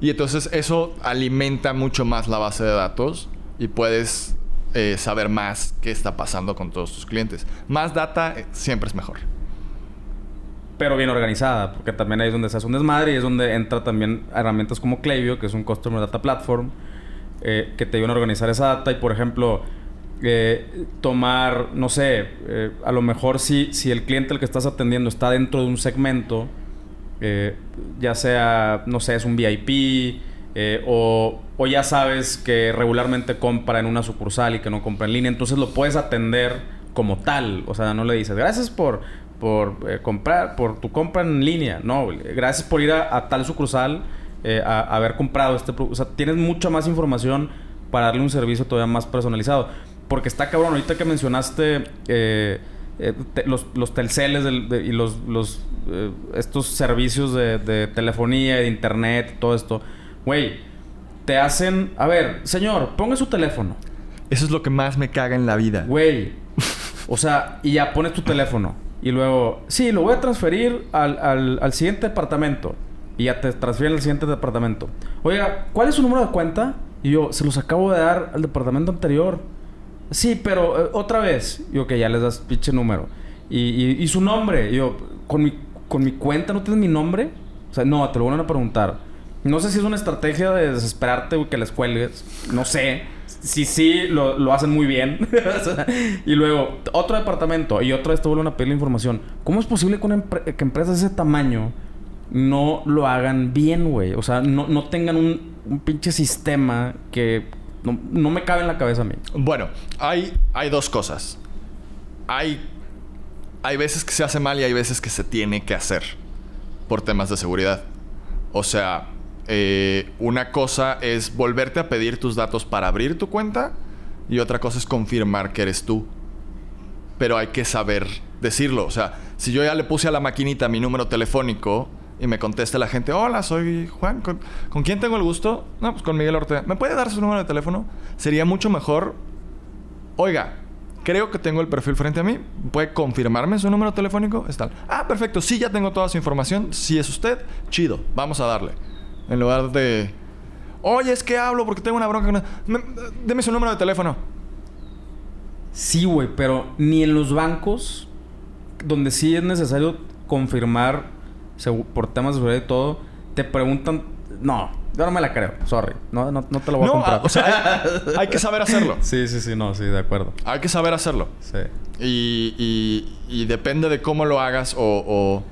Y entonces eso alimenta mucho más la base de datos y puedes eh, saber más qué está pasando con todos tus clientes. Más data eh, siempre es mejor. Pero bien organizada, porque también ahí es donde se hace un desmadre y es donde entra también herramientas como Klaviyo, que es un Customer Data Platform, eh, que te ayuden a organizar esa data y, por ejemplo, eh, tomar, no sé, eh, a lo mejor si, si el cliente al que estás atendiendo está dentro de un segmento, ya sea, no sé, es un VIP o, o ya sabes que regularmente compra en una sucursal y que no compra en línea, entonces lo puedes atender como tal. O sea, no le dices, gracias por, por eh, comprar, por tu compra en línea. No, gracias por ir a, a tal sucursal eh, a, a haber comprado este producto. O sea, tienes mucha más información para darle un servicio todavía más personalizado. Porque está cabrón, ahorita que mencionaste eh, eh, te- los, los telceles del- de- y los, los estos servicios de, de telefonía, de internet, todo esto. Güey, te hacen... A ver, señor, ponga su teléfono. Eso es lo que más me caga en la vida. Güey. O sea, y ya pones tu teléfono. Y luego, sí, lo voy a transferir al, al, al siguiente departamento. Y ya te transfieren al siguiente departamento. Oiga, ¿cuál es su número de cuenta? Y yo, se los acabo de dar al departamento anterior. Sí, pero eh, otra vez. Y yo, que ya les das pinche número. Y, y, y su nombre. Y yo, ¿con mi, ¿con mi cuenta no tienes mi nombre? O sea, no, te lo van a preguntar. No sé si es una estrategia de desesperarte o que les cuelgues. No sé. Si sí, lo, lo hacen muy bien. Y luego, otro departamento. Y otra vez te vuelven a pedir la información. ¿Cómo es posible que, una que empresas de ese tamaño no lo hagan bien, güey? O sea, no, no tengan un, un pinche sistema que no, no me cabe en la cabeza a mí. Bueno, hay, hay dos cosas. Hay, hay veces que se hace mal y hay veces que se tiene que hacer por temas de seguridad. O sea, eh, una cosa es volverte a pedir tus datos para abrir tu cuenta y otra cosa es confirmar que eres tú. Pero hay que saber decirlo. O sea, si yo ya le puse a la maquinita mi número telefónico y me contesta la gente, hola, soy Juan, ¿con, ¿con quién tengo el gusto? No, pues con Miguel Ortega. ¿Me puede dar su número de teléfono? Sería mucho mejor, oiga, creo que tengo el perfil frente a mí, ¿puede confirmarme su número telefónico? Es tal. Ah, perfecto, sí, ya tengo toda su información. Si es usted, chido, vamos a darle. En lugar de, oye, es que hablo porque tengo una bronca. con- Me- Deme su número de teléfono. Sí, güey, pero ni en los bancos, donde sí es necesario confirmar por temas de seguridad y todo, te preguntan. No, yo no me la creo, sorry. No, no, no te lo voy a comprar. ah, o sea, hay, hay que saber hacerlo. sí, sí, sí, no, sí, de acuerdo. Hay que saber hacerlo. Sí. Y, y- y depende de cómo lo hagas o, o-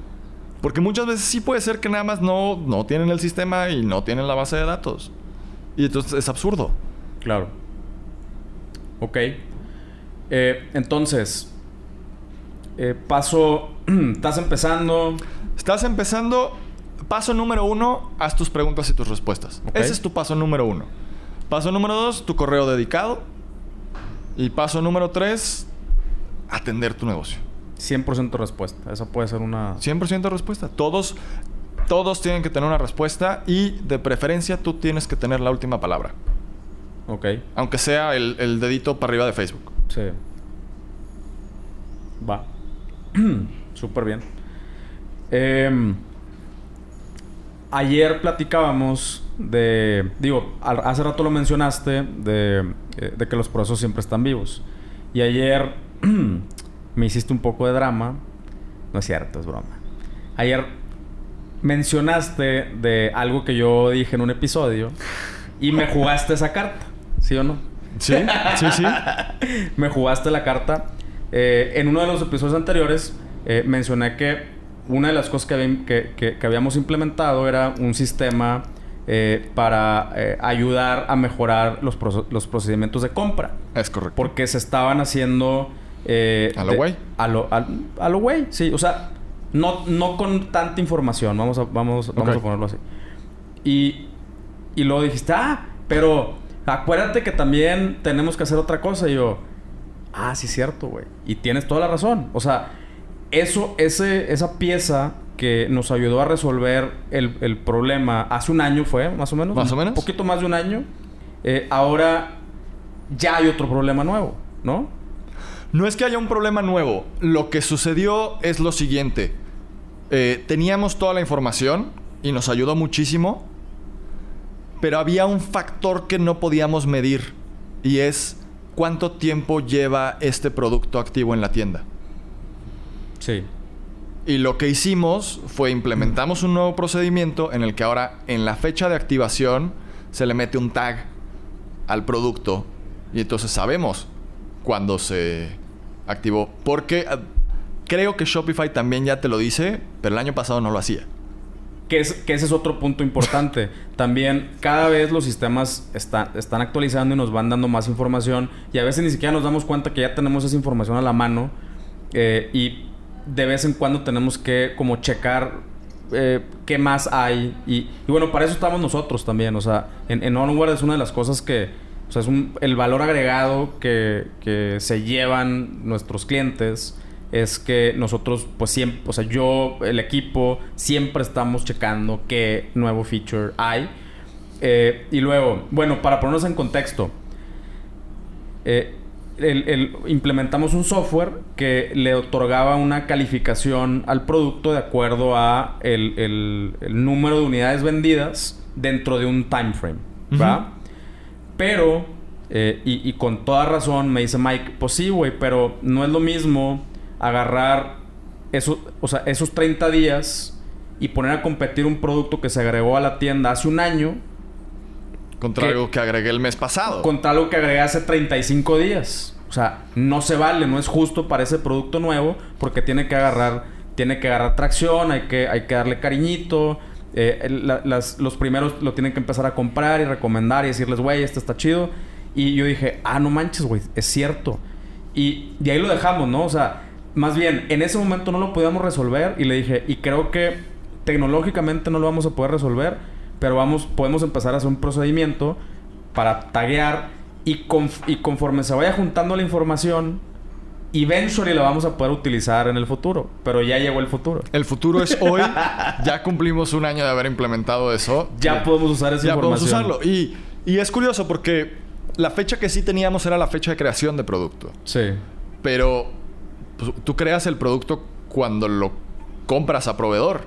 Porque muchas veces sí puede ser que nada más no, no tienen el sistema y no tienen la base de datos. Y entonces es absurdo. Claro. Ok. Eh, entonces, eh, paso. estás empezando. Estás empezando. Paso número uno, haz tus preguntas y tus respuestas. Ok. Ese es tu paso número uno. Paso número dos, tu correo dedicado. Y paso número tres, atender tu negocio. 100% respuesta. Esa puede ser una. 100% respuesta. Todos, todos tienen que tener una respuesta y de preferencia tú tienes que tener la última palabra. Ok. Aunque sea el, el dedito para arriba de Facebook. Sí. Va. Súper bien. Em, ayer platicábamos de. Digo, al- hace rato lo mencionaste de, eh, de que los procesos siempre están vivos. Y ayer me hiciste un poco de drama. No es cierto, es broma. Ayer mencionaste de algo que yo dije en un episodio y me jugaste esa carta. ¿Sí o no? Sí, sí, sí. me jugaste la carta. Eh, en uno de los episodios anteriores eh, mencioné que una de las cosas que, que- que- que habíamos implementado era un sistema eh, para ayudar a mejorar los, los procedimientos de compra. Es correcto. Porque se estaban haciendo... eh, A lo de- güey. A lo, a, a lo güey, sí. O sea, no, no con tanta información. Vamos a, vamos, vamos a ponerlo así. Y, y luego dijiste, ah, pero acuérdate que también tenemos que hacer otra cosa. Y yo, ah, sí, cierto, güey. Y tienes toda la razón. O sea, eso, ese, esa pieza que nos ayudó a resolver el, el problema hace un año fue, más o menos. Más o Un menos. poquito más de un año. Eh, ahora ya hay otro problema nuevo, ¿no? No es que haya un problema nuevo. Lo que sucedió es lo siguiente. Eh, teníamos toda la información y nos ayudó muchísimo. Pero había un factor que no podíamos medir. Y es cuánto tiempo lleva este producto activo en la tienda. Sí. Y lo que hicimos fue implementamos un nuevo procedimiento en el que ahora en la fecha de activación se le mete un tag al producto y entonces sabemos cuándo se activó. Porque ah, creo que Shopify también ya te lo dice, pero el año pasado no lo hacía. Que, es, que ese es otro punto importante. También cada vez los sistemas están, están actualizando y nos van dando más información y a veces ni siquiera nos damos cuenta que ya tenemos esa información a la mano eh, y de vez en cuando tenemos que como checar eh, qué más hay. Y, bueno, para eso estamos nosotros también. O sea, en, en Onward es una de las cosas que... O sea, es un, el valor agregado que, que se llevan nuestros clientes es que nosotros, pues siempre, o sea, yo, el equipo, siempre estamos checando qué nuevo feature hay. Eh, y luego, bueno, para ponernos en contexto, eh, implementamos un software que le otorgaba una calificación al producto de acuerdo a el, número de unidades vendidas dentro de un time frame, ¿va? Pero, eh, y, y, con toda razón me dice Mike, pues sí, güey, pero no es lo mismo agarrar eso, o sea, esos 30 días y poner a competir un producto que se agregó a la tienda hace un año. Contra algo que agregué el mes pasado. Contra algo que agregué hace 35 días. O sea, no se vale, no es justo para ese producto nuevo porque tiene que agarrar, tiene que agarrar tracción, hay que, hay que darle cariñito. Eh, los primeros lo tienen que empezar a comprar y recomendar y decirles, güey, este está chido. Y yo dije, ah, no manches, güey, es cierto. Y de ahí lo dejamos, ¿no? O sea, más bien, en ese momento no lo podíamos resolver y le dije, y creo que tecnológicamente no lo vamos a poder resolver, pero vamos, podemos empezar a hacer un procedimiento para taguear y, y conforme se vaya juntando la información, eventually la vamos a poder utilizar en el futuro. Pero ya llegó el futuro. El futuro es hoy. ya cumplimos un año de haber implementado eso. Ya, podemos usar esa información. Ya podemos usarlo. Y, y es curioso porque la fecha que sí teníamos era la fecha de creación de producto. Sí. Pero pues, tú creas el producto cuando lo compras a proveedor.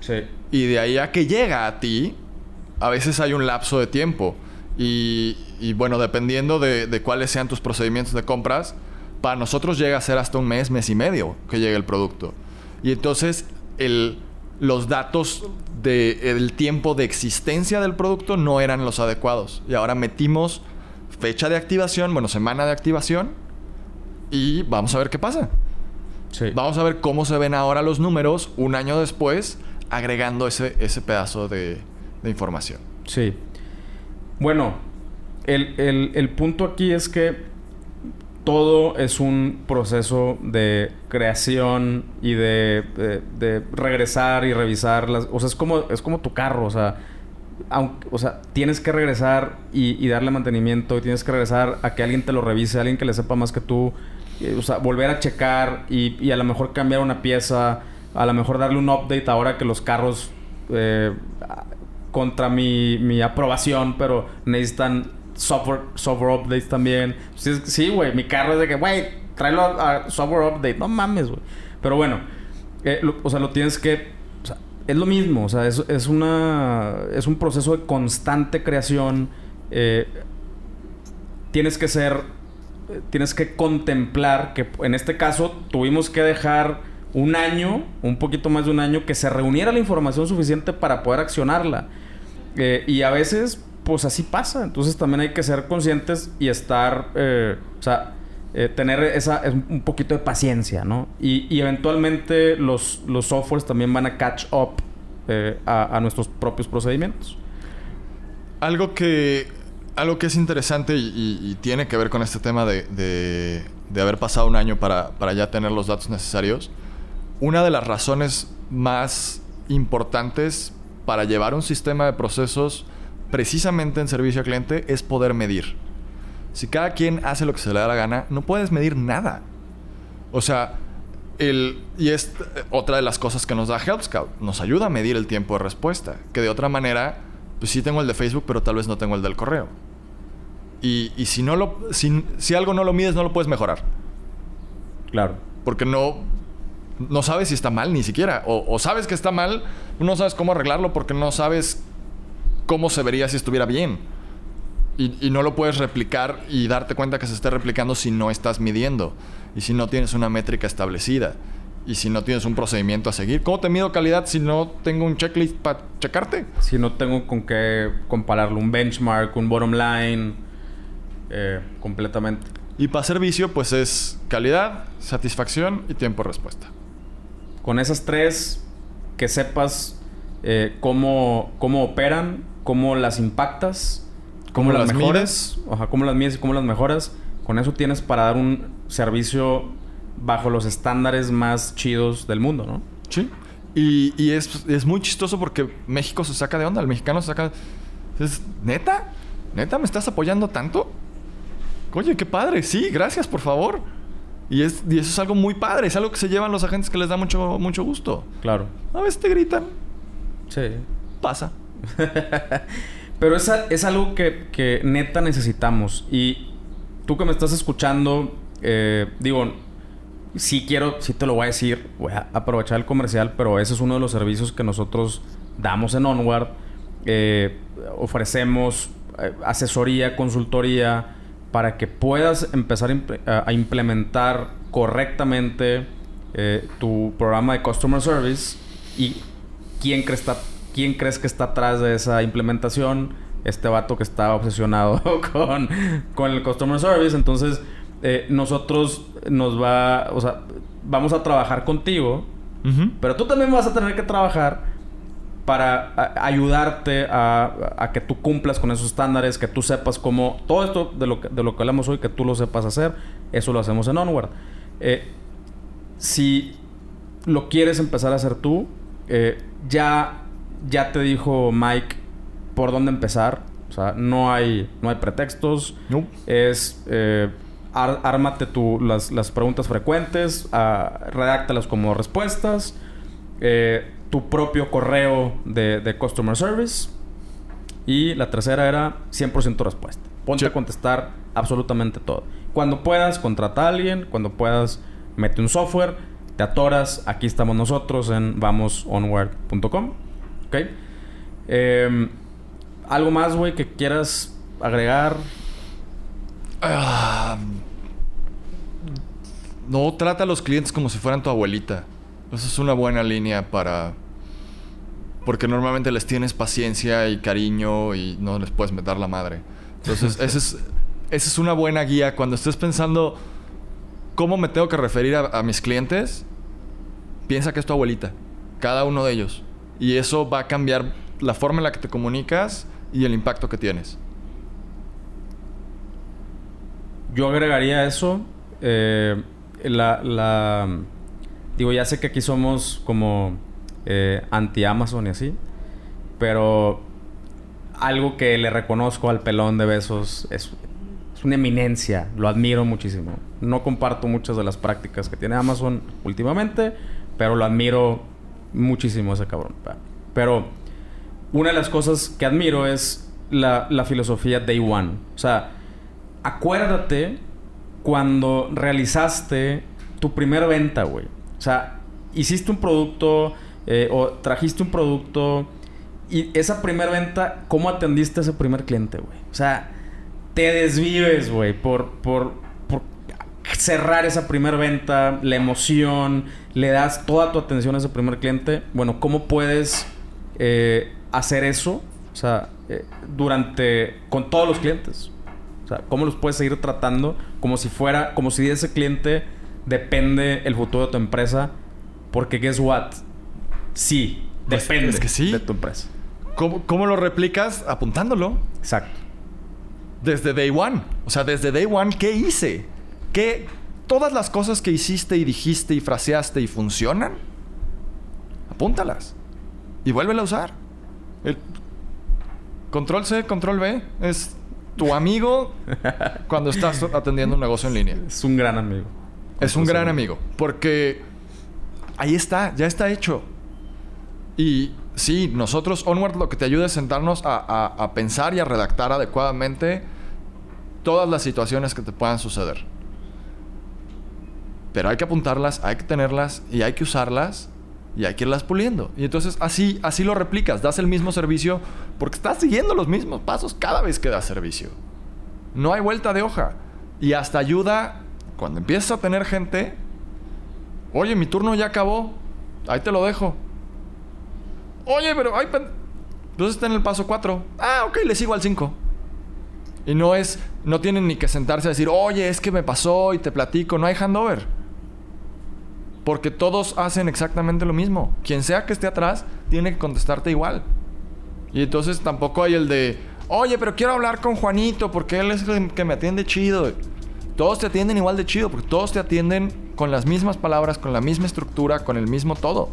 Sí. Y de ahí a que llega a ti, a veces hay un lapso de tiempo. Y, bueno, dependiendo de, cuáles sean tus procedimientos de compras, para nosotros llega a ser hasta un mes, mes y medio que llegue el producto. Y entonces el, los datos del tiempo de existencia del producto no eran los adecuados. Y ahora metimos fecha de activación, bueno, semana de activación, y vamos a ver qué pasa. Vamos a ver cómo se ven ahora los números un año después, agregando ese, ese pedazo de, información. Sí. Bueno, el, punto aquí es que todo es un proceso de creación y de, regresar y revisar las... O sea, es como, es como tu carro, o sea... O sea, tienes que regresar y, darle mantenimiento y tienes que regresar a que alguien te lo revise, alguien que le sepa más que tú eh, o sea, volver a checar y, a lo mejor cambiar una pieza, a lo mejor darle un update ahora que los carros eh, contra mi, aprobación, pero necesitan software, software updates también. Sí, güey, mi carro es de que, güey, tráelo a, software update. No mames, güey. Pero bueno, eh, o sea, lo tienes que... Es lo mismo, o sea, es, es, una, es un proceso de constante creación. tienes que ser tienes que contemplar que en este caso tuvimos que dejar un año, un poquito más de un año, que se reuniera la información suficiente para poder accionarla. Eh, y a veces, pues así pasa. Entonces también hay que ser conscientes y estar, eh, o sea, eh, tener esa, un poquito de paciencia, ¿no? Y, eventualmente los, los softwares también van a catch up a, a nuestros propios procedimientos. Algo que algo que es interesante y, tiene que ver con este tema de, haber pasado un año para, ya tener los datos necesarios, una de las razones más importantes para llevar un sistema de procesos precisamente en servicio al cliente es poder medir. Si cada quien hace lo que se le da la gana, no puedes medir nada. O sea, el, y es otra de las cosas que nos da Help Scout. Nos ayuda a medir el tiempo de respuesta. Que de otra manera, pues sí tengo el de Facebook, pero tal vez no tengo el del correo. Y, si, no lo, si, algo no lo mides, no lo puedes mejorar. Claro. Porque no, no sabes si está mal ni siquiera. O, sabes que está mal, no sabes cómo arreglarlo porque no sabes cómo se vería si estuviera bien. Y, y, no lo puedes replicar y darte cuenta que se esté replicando si no estás midiendo. Y si no tienes una métrica establecida. Y si no tienes un procedimiento a seguir. ¿Cómo te mido calidad si no tengo un checklist para checarte? Si no tengo con qué compararlo. Un benchmark, un bottom line eh, completamente. Y para servicio, pues es calidad, satisfacción y tiempo de respuesta. Con esas tres, que sepas eh, cómo, cómo operan, cómo las impactas, cómo, las, mejores, Ajá, cómo las mides y cómo las mejoras. Con eso tienes para dar un servicio bajo los estándares más chidos del mundo, ¿no? Sí. Y, y es, es, muy chistoso porque México se saca de onda, el mexicano se saca... Es, ¿Neta? ¿Neta me estás apoyando tanto? Oye, qué padre. Sí, gracias, por favor. Y, es, y eso es algo muy padre. Es algo que se llevan los agentes que les da mucho, mucho gusto. Claro. A veces te gritan. Sí. Pasa. Pero es, es algo que, que, neta necesitamos. Y tú que me estás escuchando, eh, digo, sí quiero, sí te lo voy a decir, voy a aprovechar el comercial, pero ese es uno de los servicios que nosotros damos en Onward. Eh, ofrecemos eh, asesoría, consultoría, para que puedas empezar a implementar correctamente tu programa de Customer Service y quién crees, está, quién crees que está atrás de esa implementación. Este vato que está obsesionado con, con el Customer Service. Entonces, eh, nosotros nos va, o sea, vamos a trabajar contigo, pero tú también vas a tener que trabajar para ayudarte a, que tú cumplas con esos estándares, que tú sepas cómo... Todo esto de lo, que, de lo que hablamos hoy, que tú lo sepas hacer, eso lo hacemos en Onward. Eh, si lo quieres empezar a hacer tú, eh, ya, ya te dijo Mike por dónde empezar. O sea, no hay, no hay pretextos. No. Es... Eh, ármate tu, las, las, preguntas frecuentes, uh, redáctalas como respuestas. Eh, tu propio correo de, Customer Service. Y la tercera era 100% respuesta. Ponte a contestar absolutamente todo. Cuando puedas, contrata a alguien. Cuando puedas, mete un software. Te atoras. Aquí estamos nosotros en vamosonward.com. ¿Ok? Em, ¿Algo más, güey, que quieras agregar? Ah, no, trata a los clientes como si fueran tu abuelita. Esa es una buena línea para... Porque normalmente les tienes paciencia y cariño y no les puedes meter la madre. Entonces, esa es, esa es una buena guía. Cuando estés pensando cómo me tengo que referir a, mis clientes, piensa que es tu abuelita. Cada uno de ellos. Y eso va a cambiar la forma en la que te comunicas y el impacto que tienes. Yo agregaría eso. Eh, la, la Digo, ya sé que aquí somos como eh, anti-Amazon y así. Pero algo que le reconozco al pelón de besos es, una eminencia. Lo admiro muchísimo. No comparto muchas de las prácticas que tiene Amazon últimamente, pero lo admiro muchísimo ese cabrón. Pero una de las cosas que admiro es la, la filosofía Day One. O sea, acuérdate cuando realizaste tu primera venta, güey. O sea, hiciste un producto eh, o trajiste un producto y esa primera venta, ¿cómo atendiste a ese primer cliente, güey? O sea, te desvives, güey, por, por, cerrar esa primera venta, la emoción, le das toda tu atención a ese primer cliente. Bueno, ¿cómo puedes eh, hacer eso? O sea, eh, durante, con todos los clientes. O sea, ¿cómo los puedes seguir tratando como si fuera, como si ese cliente depende el futuro de tu empresa. Porque guess what? Sí, pues, depende que sí. de tu empresa. ¿Cómo, ¿Cómo, lo replicas? Apuntándolo. Exacto. Desde day one. O sea, desde day one, ¿qué hice? ¿Qué? Todas las cosas que hiciste y dijiste y fraseaste y funcionan, apúntalas. Y vuélvela a usar. El control C, control B es tu amigo cuando estás atendiendo un negocio en línea. Es un gran amigo. Es un gran amigo. Porque ahí está, ya está hecho. Y sí, nosotros, Onward, lo que te ayuda es sentarnos a, pensar y a redactar adecuadamente todas las situaciones que te puedan suceder. Pero hay que apuntarlas, hay que tenerlas y hay que usarlas y hay que irlas puliendo. Y entonces así, así lo replicas, das el mismo servicio porque estás siguiendo los mismos pasos cada vez que das servicio. No hay vuelta de hoja. Y hasta ayuda cuando empiezas a tener gente, oye, mi turno ya acabó, ahí te lo dejo. Oye, pero entonces está en el paso 4. Ah, ok, le sigo al 5. Y no es, no tienen ni que sentarse a decir, oye, es que me pasó y te platico. No hay handover. Porque todos hacen exactamente lo mismo. Quien sea que esté atrás, tiene que contestarte igual. Y entonces tampoco hay el de, oye, pero quiero hablar con Juanito porque él es el que me atiende chido. Todos te atienden igual de chido porque todos te atienden con las mismas palabras, con la misma estructura, con el mismo todo.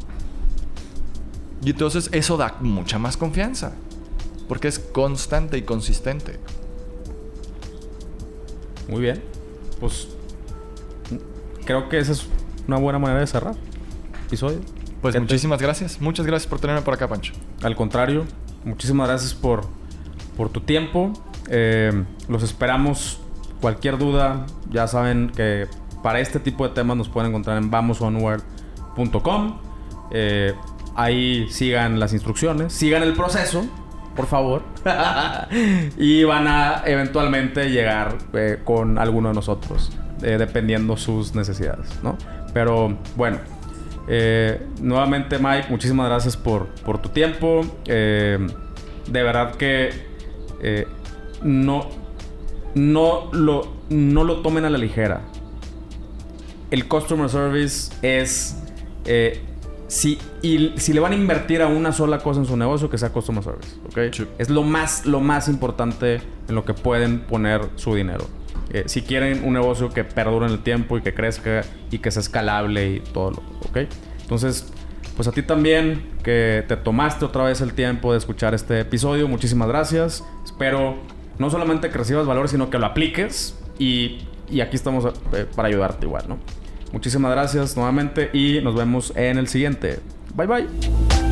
Y entonces eso da mucha más confianza. Porque es constante y consistente. Muy bien. Pues creo que esa es una buena manera de cerrar episodio. Pues muchísimas gracias. Muchas gracias por tenerme por acá, Pancho. Al contrario, muchísimas gracias por, por tu tiempo. Eh, los esperamos. Cualquier duda, ya saben que para este tipo de temas nos pueden encontrar en vamosonward.com. Eh, ahí sigan las instrucciones, sigan el proceso por favor. y van a eventualmente llegar eh, con alguno de nosotros, dependiendo sus necesidades, ¿no? Pero bueno, eh, nuevamente Mike, muchísimas gracias por, por tu tiempo. de verdad que no, no, lo, no lo tomen a la ligera. El customer service es si, y si le van a invertir a una sola cosa en su negocio, que sea customer service. ¿ok? Es lo más, lo más importante en lo que pueden poner su dinero. Eh, si quieren un negocio que perdure en el tiempo y que crezca y que sea escalable y todo lo. ¿Ok? Entonces, pues a ti también que te tomaste otra vez el tiempo de escuchar este episodio. Muchísimas gracias. Espero no solamente que recibas valor, sino que lo apliques. Y, y aquí estamos eh, para ayudarte igual, ¿no? Muchísimas gracias nuevamente y nos vemos en el siguiente. Bye bye.